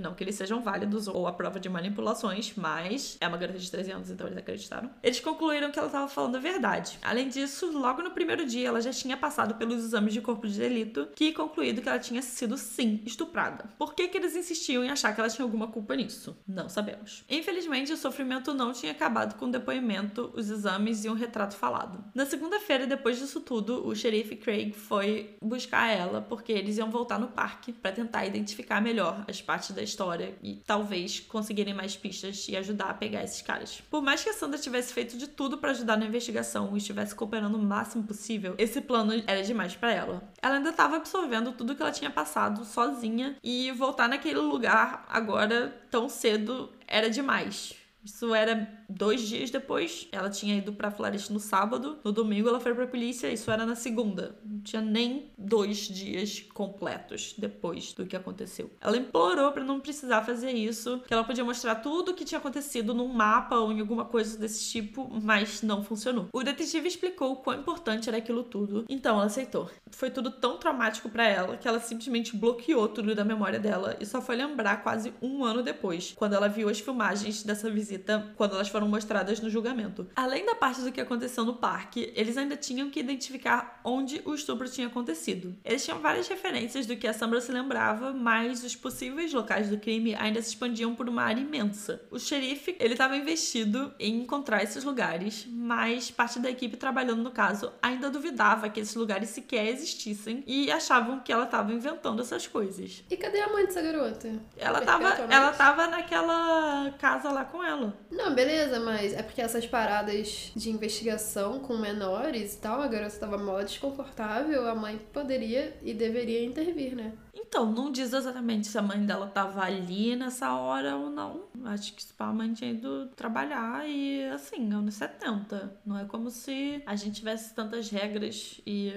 não que eles sejam válidos ou a prova de manipulações, mas é uma garota de 13 anos, então eles acreditaram. Eles concluíram que ela estava falando a verdade. Além disso, logo no primeiro dia, ela já tinha passado pelos exames de corpo de delito, que concluído que ela tinha sido sim estuprada. Por que, que eles insistiam em achar que ela tinha alguma culpa nisso? Não sabemos. Infelizmente, o sofrimento não tinha acabado com o depoimento, os exames e um retrato falado. Na segunda-feira, depois disso tudo, o xerife Craig foi buscar ela porque eles iam voltar no parque para tentar identificar melhor as partes da história e talvez conseguirem mais pistas e ajudar a pegar esses caras. Por mais que a Sandra tivesse feito de tudo para ajudar na investigação e estivesse cooperando o máximo possível, esse plano era demais para ela. Ela ainda estava absorvendo tudo que ela tinha passado sozinha e voltar naquele lugar agora tão cedo era demais. Isso era dois dias depois. Ela tinha ido pra Floresta no sábado. No domingo ela foi pra polícia. Isso era na segunda. Não tinha nem dois dias completos depois do que aconteceu. Ela implorou para não precisar fazer isso. Que ela podia mostrar tudo o que tinha acontecido num mapa ou em alguma coisa desse tipo. Mas não funcionou. O detetive explicou o quão importante era aquilo tudo. Então ela aceitou. Foi tudo tão traumático para ela que ela simplesmente bloqueou tudo da memória dela e só foi lembrar quase um ano depois, quando ela viu as filmagens dessa visita quando elas foram mostradas no julgamento. Além da parte do que aconteceu no parque, eles ainda tinham que identificar onde o estupro tinha acontecido. Eles tinham várias referências do que a Sandra se lembrava, mas os possíveis locais do crime ainda se expandiam por uma área imensa. O xerife, ele estava investido em encontrar esses lugares, mas parte da equipe trabalhando no caso ainda duvidava que esses lugares sequer existissem e achavam que ela estava inventando essas coisas. E cadê a mãe dessa garota? Ela estava ela tava naquela casa lá com ela. Não, beleza, mas é porque essas paradas de investigação com menores e tal, a garota estava mó desconfortável, a mãe poderia e deveria intervir, né? Então, não diz exatamente se a mãe dela tava ali nessa hora ou não. Acho que a mãe tinha ido trabalhar e, assim, anos 70. Não é como se a gente tivesse tantas regras e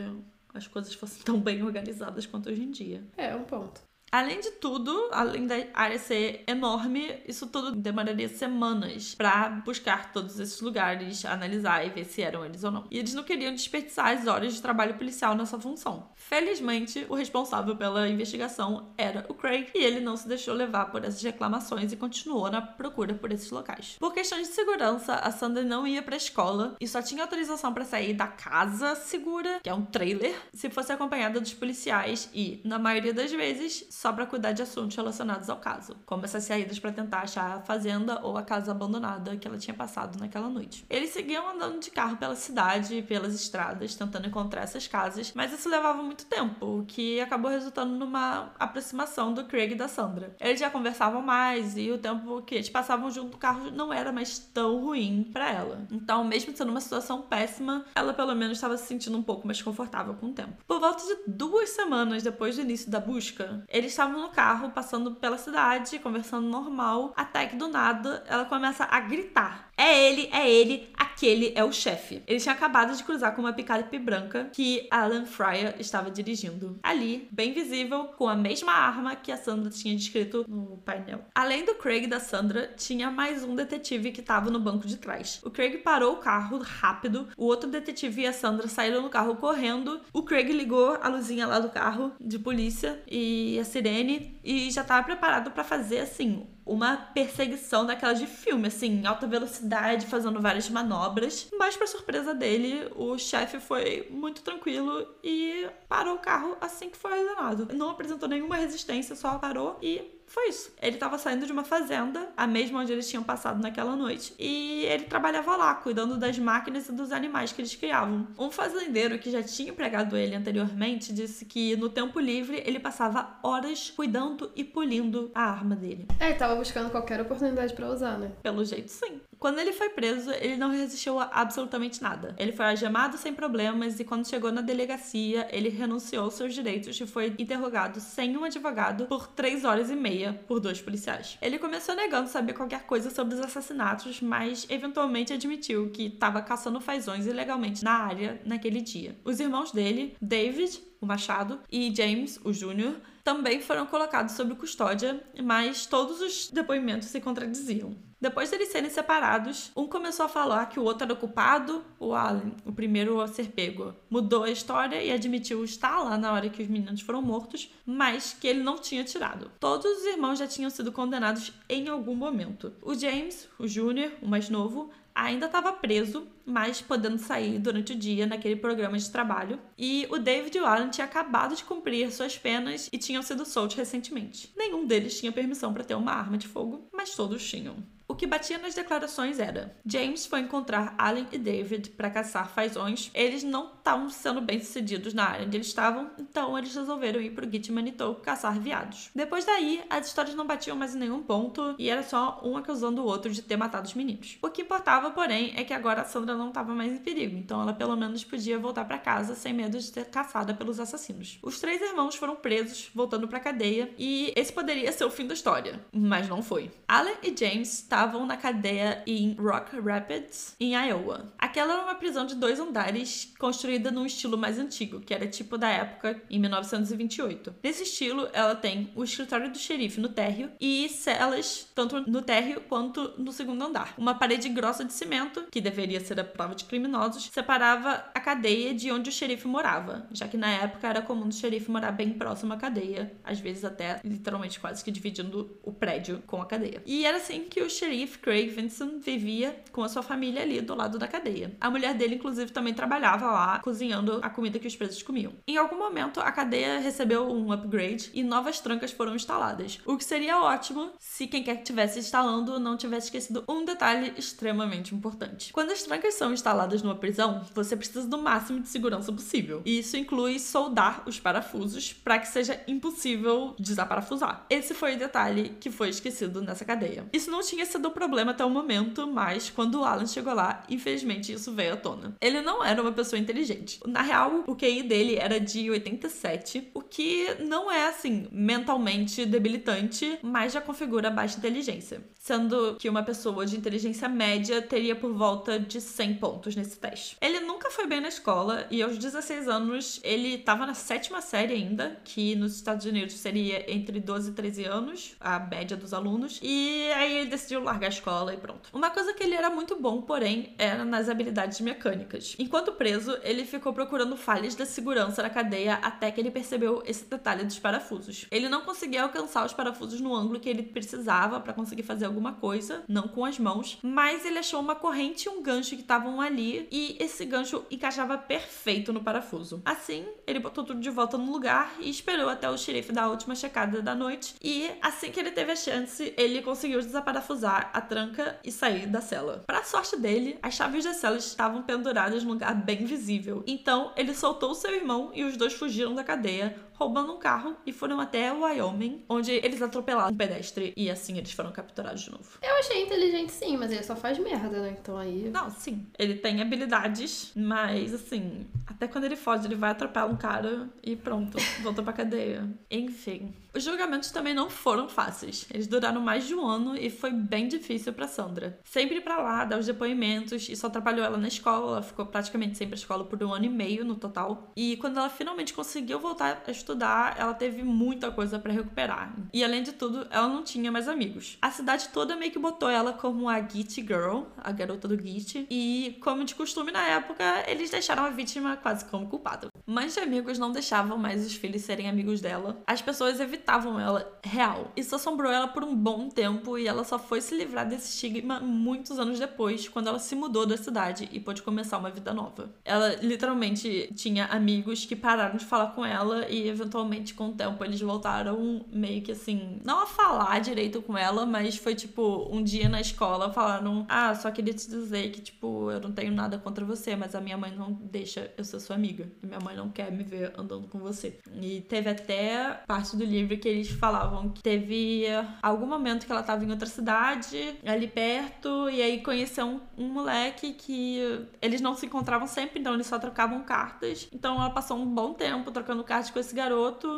as coisas fossem tão bem organizadas quanto hoje em dia. É, um ponto. Além de tudo, além da área ser enorme, isso tudo demoraria semanas para buscar todos esses lugares, analisar e ver se eram eles ou não. E eles não queriam desperdiçar as horas de trabalho policial nessa função. Felizmente, o responsável pela investigação era o Craig e ele não se deixou levar por essas reclamações e continuou na procura por esses locais. Por questões de segurança, a Sandra não ia para a escola e só tinha autorização para sair da casa segura, que é um trailer, se fosse acompanhada dos policiais e, na maioria das vezes, só para cuidar de assuntos relacionados ao caso, como essas saídas para tentar achar a fazenda ou a casa abandonada que ela tinha passado naquela noite. Eles seguiam andando de carro pela cidade, pelas estradas, tentando encontrar essas casas, mas isso levava muito tempo, o que acabou resultando numa aproximação do Craig e da Sandra. Eles já conversavam mais e o tempo que eles passavam junto do carro não era mais tão ruim para ela. Então, mesmo sendo uma situação péssima, ela pelo menos estava se sentindo um pouco mais confortável com o tempo. Por volta de duas semanas depois do início da busca, eles estavam no carro, passando pela cidade, conversando normal, até que do nada ela começa a gritar. É ele, é ele, aquele é o chefe. Ele tinha acabado de cruzar com uma picape branca que Alan Fryer estava dirigindo. Ali, bem visível, com a mesma arma que a Sandra tinha descrito no painel. Além do Craig e da Sandra, tinha mais um detetive que estava no banco de trás. O Craig parou o carro rápido, o outro detetive e a Sandra saíram no carro correndo. O Craig ligou a luzinha lá do carro de polícia e a sirene e já estava preparado para fazer assim uma perseguição daquelas de filme, assim, em alta velocidade, fazendo várias manobras. Mas, para surpresa dele, o chefe foi muito tranquilo e parou o carro assim que foi ordenado. Não apresentou nenhuma resistência, só parou e foi isso. Ele estava saindo de uma fazenda, a mesma onde eles tinham passado naquela noite, e ele trabalhava lá, cuidando das máquinas e dos animais que eles criavam. Um fazendeiro que já tinha empregado ele anteriormente disse que no tempo livre ele passava horas cuidando e polindo a arma dele. É, ele tava buscando qualquer oportunidade para usar, né? Pelo jeito, sim. Quando ele foi preso, ele não resistiu a absolutamente nada. Ele foi algemado sem problemas e quando chegou na delegacia, ele renunciou seus direitos e foi interrogado sem um advogado por três horas e meia por dois policiais. Ele começou negando saber qualquer coisa sobre os assassinatos, mas eventualmente admitiu que estava caçando fazões ilegalmente na área naquele dia. Os irmãos dele, David, o Machado, e James, o Júnior, também foram colocados sob custódia, mas todos os depoimentos se contradiziam. Depois deles serem separados, um começou a falar que o outro era culpado, o Allen, o primeiro a ser pego, mudou a história e admitiu estar lá na hora que os meninos foram mortos, mas que ele não tinha tirado. Todos os irmãos já tinham sido condenados em algum momento. O James, o Júnior, o mais novo, ainda estava preso, mas podendo sair durante o dia naquele programa de trabalho. E o David e o Alan tinham acabado de cumprir suas penas e tinham sido soltos recentemente. Nenhum deles tinha permissão para ter uma arma de fogo, mas todos tinham. O que batia nas declarações era: James foi encontrar Allen e David para caçar fazões. Eles não estavam sendo bem sucedidos na área onde eles estavam, então eles resolveram ir pro Git Manitou caçar viados. Depois daí, as histórias não batiam mais em nenhum ponto e era só um acusando o outro de ter matado os meninos. O que importava, porém, é que agora a Sandra não estava mais em perigo, então ela pelo menos podia voltar para casa sem medo de ser caçada pelos assassinos. Os três irmãos foram presos, voltando para cadeia, e esse poderia ser o fim da história, mas não foi. Allen e James estavam na cadeia em Rock Rapids, em Iowa. Aquela era uma prisão de dois andares construída num estilo mais antigo, que era tipo da época em 1928. Nesse estilo, ela tem o escritório do xerife no térreo e celas tanto no térreo quanto no segundo andar. Uma parede grossa de cimento, que deveria ser a prova de criminosos, separava a cadeia de onde o xerife morava, já que na época era comum o xerife morar bem próximo à cadeia, às vezes até literalmente quase que dividindo o prédio com a cadeia. E era assim que o xerife xerife Craig Vincent vivia com a sua família ali do lado da cadeia. A mulher dele, inclusive, também trabalhava lá, cozinhando a comida que os presos comiam. Em algum momento, a cadeia recebeu um upgrade e novas trancas foram instaladas, o que seria ótimo se quem quer que estivesse instalando não tivesse esquecido um detalhe extremamente importante. Quando as trancas são instaladas numa prisão, você precisa do máximo de segurança possível. E isso inclui soldar os parafusos para que seja impossível desaparafusar. Esse foi o detalhe que foi esquecido nessa cadeia. Isso não tinha sido o problema até o momento, mas quando o Alan chegou lá, infelizmente isso veio à tona. Ele não era uma pessoa inteligente. Na real, o QI dele era de 87, o que não é assim mentalmente debilitante, mas já configura baixa inteligência, sendo que uma pessoa de inteligência média teria por volta de 100 pontos nesse teste. Ele nunca foi bem na escola e aos 16 anos ele estava na sétima série ainda, que nos Estados Unidos seria entre 12 e 13 anos, a média dos alunos, e aí ele decidiu largar a escola e pronto. Uma coisa que ele era muito bom, porém, era nas habilidades mecânicas. Enquanto preso, ele ficou procurando falhas da segurança na cadeia até que ele percebeu esse detalhe dos parafusos. Ele não conseguia alcançar os parafusos no ângulo que ele precisava para conseguir fazer alguma coisa, não com as mãos, mas ele achou uma corrente e um gancho que estavam ali e esse gancho encaixava perfeito no parafuso. Assim, ele botou tudo de volta no lugar e esperou até o xerife dar a última checada da noite. E assim que ele teve a chance, ele conseguiu desaparafusar a tranca e sair da cela. Para sorte dele, as chaves da cela estavam penduradas num lugar bem visível. Então, ele soltou seu irmão e os dois fugiram da cadeia, roubando um carro e foram até Wyoming, onde eles atropelaram um pedestre e assim eles foram capturados de novo. Eu achei inteligente sim, mas ele só faz merda, né? Então aí. Não, sim. Ele tem habilidades, mas assim, até quando ele foge, ele vai atropelar um cara e pronto, voltou pra cadeia. Enfim. Os julgamentos também não foram fáceis. Eles duraram mais de um ano e foi bem difícil para Sandra. Sempre para lá, dar os depoimentos, isso atrapalhou ela na escola. Ela ficou praticamente sem pra escola por um ano e meio no total. E quando ela finalmente conseguiu voltar a estudar, ela teve muita coisa para recuperar. E além de tudo, ela não tinha mais amigos. A cidade toda meio que botou ela como a Git Girl, a garota do Git. E como de costume na época, eles deixaram a vítima quase como culpada. Mães de amigos não deixavam mais os filhos serem amigos dela. As pessoas evitavam ela real. Isso assombrou ela por um bom tempo e ela só foi se livrar desse estigma muitos anos depois, quando ela se mudou da cidade e pôde começar uma vida nova. Ela literalmente tinha amigos que pararam de falar com ela e eventualmente com o tempo eles voltaram meio que assim, não a falar direito com ela, mas foi tipo um dia na escola falaram: "Ah, só queria te dizer que tipo, eu não tenho nada contra você, mas a minha mãe não deixa eu ser sua amiga. Minha mãe não quer me ver andando com você". E teve até parte do livro que eles falavam que teve algum momento que ela tava em outra cidade, ali perto, e aí conheceu um, um moleque que eles não se encontravam sempre, então eles só trocavam cartas. Então ela passou um bom tempo trocando cartas com esse garoto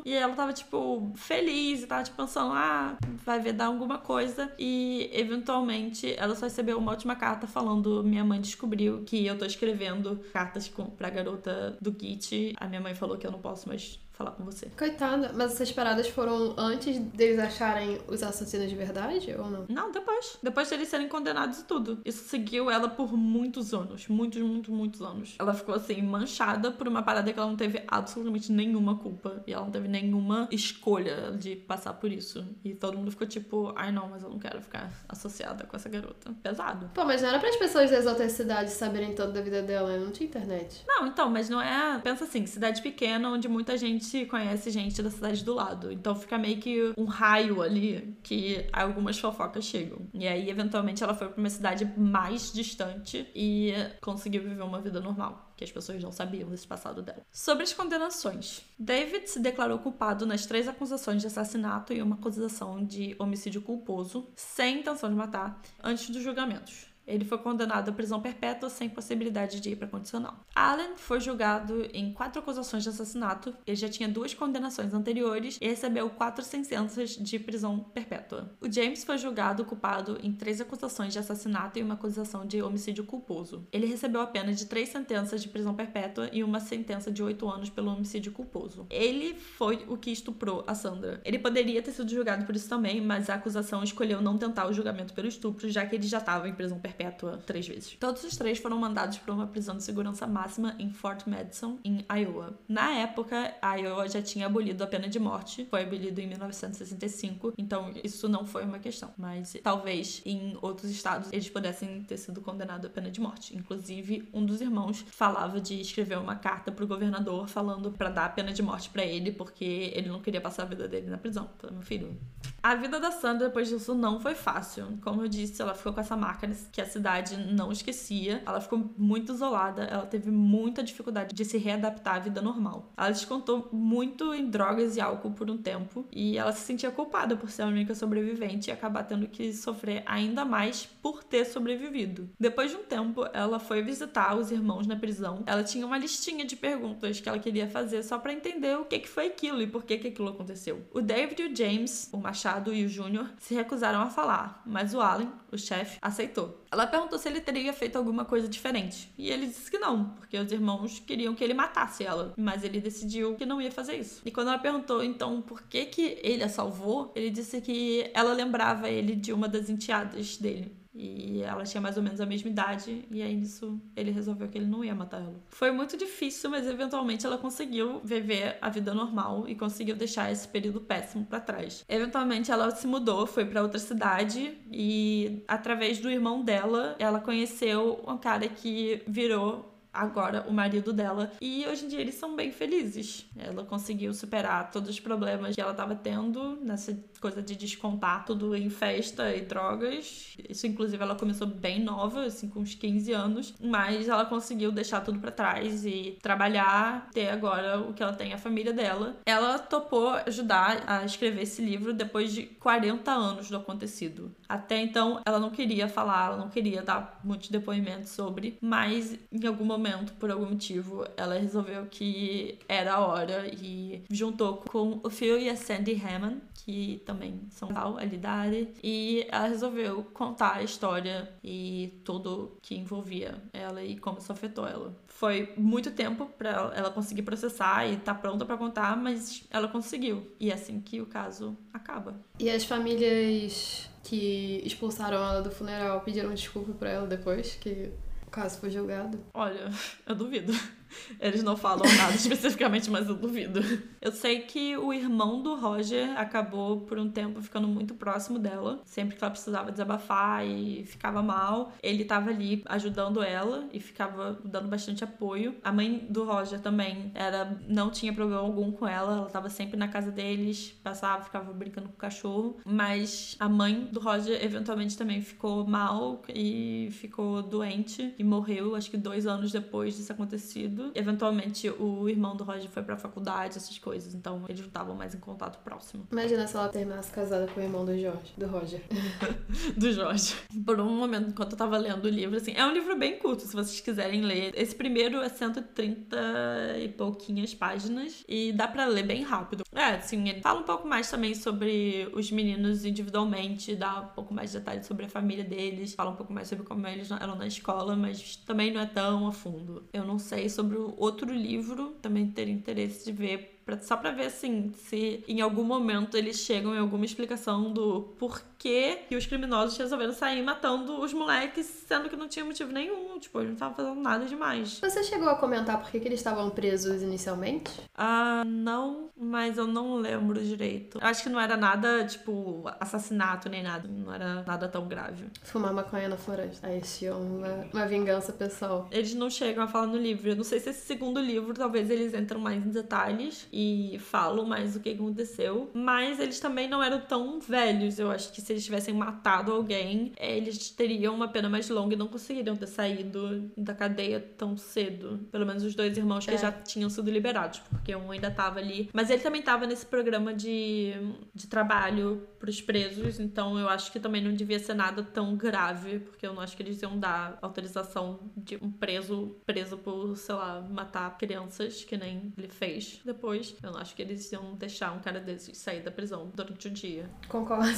e ela tava, tipo, feliz e tava, tipo, pensando, ah, vai ver dar alguma coisa. E eventualmente ela só recebeu uma última carta falando: minha mãe descobriu que eu tô escrevendo cartas com, pra garota do Git. A minha mãe falou que eu não posso mais falar com você. Coitada, mas essas paradas foram antes deles acharem os assassinos de verdade ou não? Não, depois. Depois deles serem condenados e tudo. Isso seguiu ela por muitos anos. Muitos, muitos, muitos anos. Ela ficou assim, manchada por uma parada que ela não teve absolutamente nenhuma culpa. E ela não teve nenhuma escolha de passar por isso. E todo mundo ficou tipo, ai não, mas eu não quero ficar associada com essa garota. Pesado. Pô, mas não era para as pessoas das outras cidades saberem tudo da vida dela, né? não tinha internet. Não, então, mas não é. Pensa assim, cidade pequena onde muita gente conhece gente da cidade do lado. Então fica meio que um raio ali que algumas fofocas chegam. E aí, eventualmente, ela foi pra uma cidade mais distante e conseguiu viver uma vida normal que as pessoas não sabiam desse passado dela. Sobre as condenações. David se declarou culpado nas três acusações de assassinato e uma acusação de homicídio culposo, sem intenção de matar, antes dos julgamentos. Ele foi condenado à prisão perpétua sem possibilidade de ir para condicional. Allen foi julgado em quatro acusações de assassinato. Ele já tinha duas condenações anteriores e recebeu quatro sentenças de prisão perpétua. O James foi julgado culpado em três acusações de assassinato e uma acusação de homicídio culposo. Ele recebeu apenas de três sentenças de prisão perpétua e uma sentença de oito anos pelo homicídio culposo. Ele foi o que estuprou a Sandra. Ele poderia ter sido julgado por isso também, mas a acusação escolheu não tentar o julgamento pelo estupro, já que ele já estava em prisão perpétua perpétua três vezes. Todos os três foram mandados para uma prisão de segurança máxima em Fort Madison, em Iowa. Na época, a Iowa já tinha abolido a pena de morte, foi abolido em 1965, então isso não foi uma questão. Mas talvez em outros estados eles pudessem ter sido condenados à pena de morte. Inclusive, um dos irmãos falava de escrever uma carta pro governador falando para dar a pena de morte para ele, porque ele não queria passar a vida dele na prisão. Então, meu filho. A vida da Sandra depois disso não foi fácil. Como eu disse, ela ficou com essa marca que cidade não esquecia. Ela ficou muito isolada, ela teve muita dificuldade de se readaptar à vida normal. Ela descontou muito em drogas e álcool por um tempo e ela se sentia culpada por ser a única sobrevivente e acabar tendo que sofrer ainda mais por ter sobrevivido. Depois de um tempo, ela foi visitar os irmãos na prisão. Ela tinha uma listinha de perguntas que ela queria fazer só para entender o que, que foi aquilo e por que, que aquilo aconteceu. O David e o James, o Machado e o Júnior, se recusaram a falar, mas o Allen, o chefe, aceitou. Ela perguntou se ele teria feito alguma coisa diferente. E ele disse que não, porque os irmãos queriam que ele matasse ela. Mas ele decidiu que não ia fazer isso. E quando ela perguntou, então, por que, que ele a salvou, ele disse que ela lembrava ele de uma das enteadas dele. E ela tinha mais ou menos a mesma idade, e aí nisso ele resolveu que ele não ia matar ela. Foi muito difícil, mas eventualmente ela conseguiu viver a vida normal e conseguiu deixar esse período péssimo para trás. Eventualmente ela se mudou, foi para outra cidade e através do irmão dela, ela conheceu um cara que virou agora o marido dela. E hoje em dia eles são bem felizes. Ela conseguiu superar todos os problemas que ela tava tendo nessa coisa de descontar tudo em festa e drogas. Isso, inclusive, ela começou bem nova, assim, com uns 15 anos. Mas ela conseguiu deixar tudo para trás e trabalhar, ter agora o que ela tem, a família dela. Ela topou ajudar a escrever esse livro depois de 40 anos do acontecido. Até então, ela não queria falar, ela não queria dar muitos depoimentos sobre, mas em algum momento, por algum motivo, ela resolveu que era a hora e juntou com o Phil e a Sandy Hammond, que também são ali da área, e ela resolveu contar a história e tudo que envolvia ela e como isso afetou ela. Foi muito tempo para ela conseguir processar e tá pronta para contar, mas ela conseguiu. E é assim que o caso acaba. E as famílias que expulsaram ela do funeral pediram desculpa para ela depois que o caso foi julgado? Olha, eu duvido. Eles não falam nada especificamente, mas eu duvido. Eu sei que o irmão do Roger acabou por um tempo ficando muito próximo dela. Sempre que ela precisava desabafar e ficava mal, ele tava ali ajudando ela e ficava dando bastante apoio. A mãe do Roger também era não tinha problema algum com ela, ela tava sempre na casa deles, passava, ficava brincando com o cachorro. Mas a mãe do Roger eventualmente também ficou mal e ficou doente e morreu, acho que dois anos depois disso acontecido. Eventualmente, o irmão do Roger foi pra faculdade, essas coisas. Então, eles não estavam mais em contato próximo. Imagina se ela terminasse casada com o irmão do Jorge, do Roger. do Jorge. Por um momento, enquanto eu tava lendo o livro, assim, é um livro bem curto, se vocês quiserem ler. Esse primeiro é 130 e pouquinhas páginas e dá para ler bem rápido. É, assim, ele fala um pouco mais também sobre os meninos individualmente, dá um pouco mais de detalhes sobre a família deles, fala um pouco mais sobre como eles eram na escola, mas também não é tão a fundo. Eu não sei sobre sobre outro livro, também ter interesse de ver Pra, só pra ver, assim, se em algum momento eles chegam em alguma explicação do porquê que os criminosos resolveram sair matando os moleques, sendo que não tinha motivo nenhum. Tipo, eles não estavam fazendo nada demais. Você chegou a comentar por que, que eles estavam presos inicialmente? Ah, não, mas eu não lembro direito. Acho que não era nada, tipo, assassinato nem nada. Não era nada tão grave. Fumar maconha na floresta. Aí tinha uma, uma vingança pessoal. Eles não chegam a falar no livro. Eu não sei se esse segundo livro, talvez eles entram mais em detalhes e falam mais o que aconteceu. Mas eles também não eram tão velhos. Eu acho que se eles tivessem matado alguém, eles teriam uma pena mais longa e não conseguiriam ter saído da cadeia tão cedo. Pelo menos os dois irmãos que é. já tinham sido liberados, porque um ainda tava ali. Mas ele também tava nesse programa de, de trabalho pros presos, então eu acho que também não devia ser nada tão grave, porque eu não acho que eles iam dar autorização de um preso preso por, sei lá, matar crianças, que nem ele fez depois. Eu não acho que eles iam deixar um cara desses sair da prisão durante o dia. Concordo.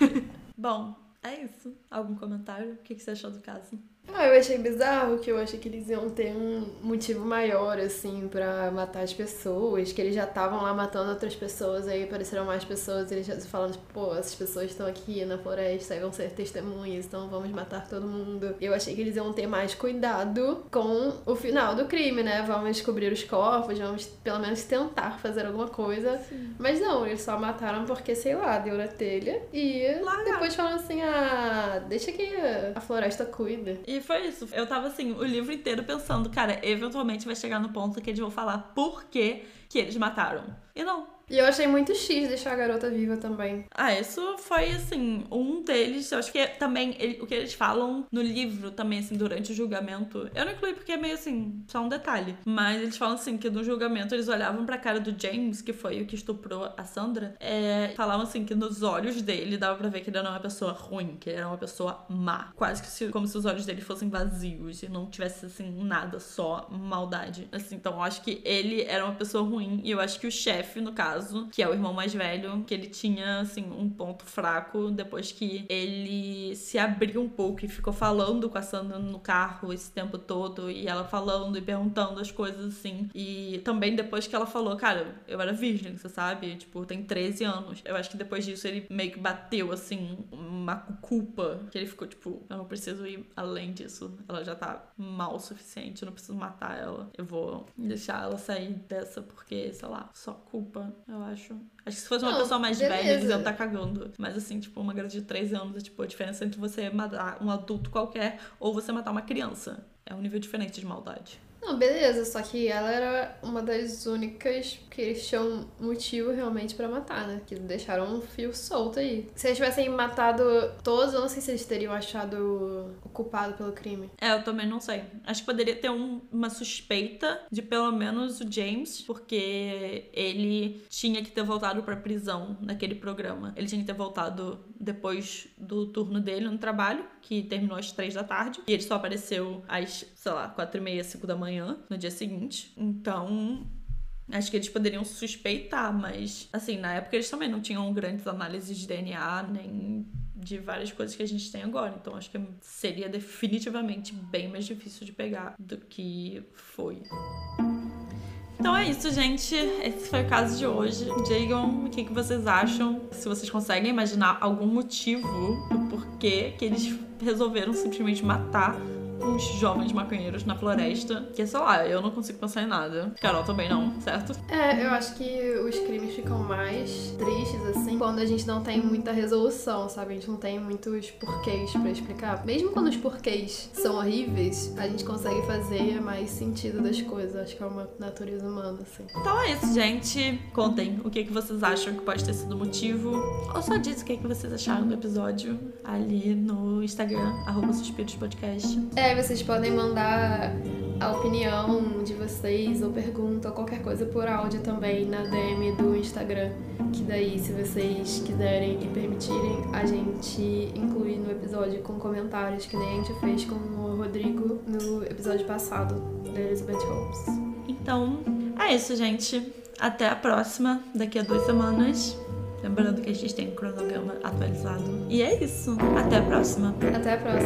Bom, é isso. Algum comentário? O que você achou do caso? Ah, eu achei bizarro que eu achei que eles iam ter um motivo maior, assim, para matar as pessoas, que eles já estavam lá matando outras pessoas, aí apareceram mais pessoas, e eles já falando, tipo, pô, essas pessoas estão aqui na floresta e vão ser testemunhas, então vamos matar todo mundo. Eu achei que eles iam ter mais cuidado com o final do crime, né? Vamos descobrir os corpos, vamos pelo menos tentar fazer alguma coisa. Sim. Mas não, eles só mataram porque, sei lá, deu na telha. E depois falaram assim, ah, deixa que a floresta cuida. E e foi isso. Eu tava assim, o livro inteiro pensando, cara, eventualmente vai chegar no ponto que eles vão falar por que que eles mataram. E não, e eu achei muito X deixar a garota viva também. Ah, isso foi, assim, um deles. Eu acho que também ele, o que eles falam no livro, também, assim, durante o julgamento. Eu não incluí porque é meio assim, só um detalhe. Mas eles falam assim que no julgamento eles olhavam pra cara do James, que foi o que estuprou a Sandra, é, falavam assim que nos olhos dele dava pra ver que ele era uma pessoa ruim, que ele era uma pessoa má. Quase que se, como se os olhos dele fossem vazios e não tivesse, assim, nada, só maldade. Assim, então eu acho que ele era uma pessoa ruim e eu acho que o chefe, no caso, caso, que é o irmão mais velho, que ele tinha, assim, um ponto fraco depois que ele se abriu um pouco e ficou falando com a Sandra no carro esse tempo todo e ela falando e perguntando as coisas assim. E também depois que ela falou, cara, eu era virgem, você sabe? Tipo, tem 13 anos. Eu acho que depois disso ele meio que bateu, assim, uma culpa. Que ele ficou tipo, eu não preciso ir além disso. Ela já tá mal o suficiente, eu não preciso matar ela. Eu vou deixar ela sair dessa porque, sei lá, só culpa eu acho. Acho que se fosse uma não, pessoa mais beleza. velha, eles iam estar tá cagando. Mas assim, tipo, uma garota de 13 anos é tipo a diferença entre você matar um adulto qualquer ou você matar uma criança. É um nível diferente de maldade. Não, beleza, só que ela era uma das únicas que eles tinham motivo realmente pra matar, né? Que deixaram um fio solto aí. Se eles tivessem matado todos, eu não sei se eles teriam achado o culpado pelo crime. É, eu também não sei. Acho que poderia ter um- uma suspeita de pelo menos o James, porque ele tinha que ter voltado pra prisão naquele programa. Ele tinha que ter voltado depois do turno dele no trabalho, que terminou às três da tarde. E ele só apareceu às, sei lá, quatro e meia, cinco da manhã, no dia seguinte. Então, Acho que eles poderiam suspeitar, mas assim, na época eles também não tinham grandes análises de DNA, nem de várias coisas que a gente tem agora. Então acho que seria definitivamente bem mais difícil de pegar do que foi. Então é isso, gente. Esse foi o caso de hoje. Digam o que, que vocês acham. Se vocês conseguem imaginar algum motivo do porquê que eles resolveram simplesmente matar uns jovens maconheiros na floresta. Que, sei lá, eu não consigo pensar em nada. Carol também não, certo? É, eu acho que os crimes ficam mais tristes, assim, quando a gente não tem muita resolução, sabe? A gente não tem muitos porquês pra explicar. Mesmo quando os porquês são horríveis, a gente consegue fazer mais sentido das coisas. Acho que é uma natureza humana, assim. Então é isso, gente. Contem o que, que vocês acham que pode ter sido o motivo. Ou só diz o que, que vocês acharam do episódio ali no Instagram, arroba Suspiros Podcast. É, vocês podem mandar a opinião de vocês, ou pergunta, ou qualquer coisa por áudio também na DM do Instagram. Que daí, se vocês quiserem e permitirem, a gente inclui no episódio com comentários, que nem a gente fez com o Rodrigo no episódio passado da Elizabeth Holmes. Então é isso, gente. Até a próxima, daqui a duas semanas. Lembrando que a gente tem um cronograma atualizado. E é isso. Até a próxima. Até a próxima.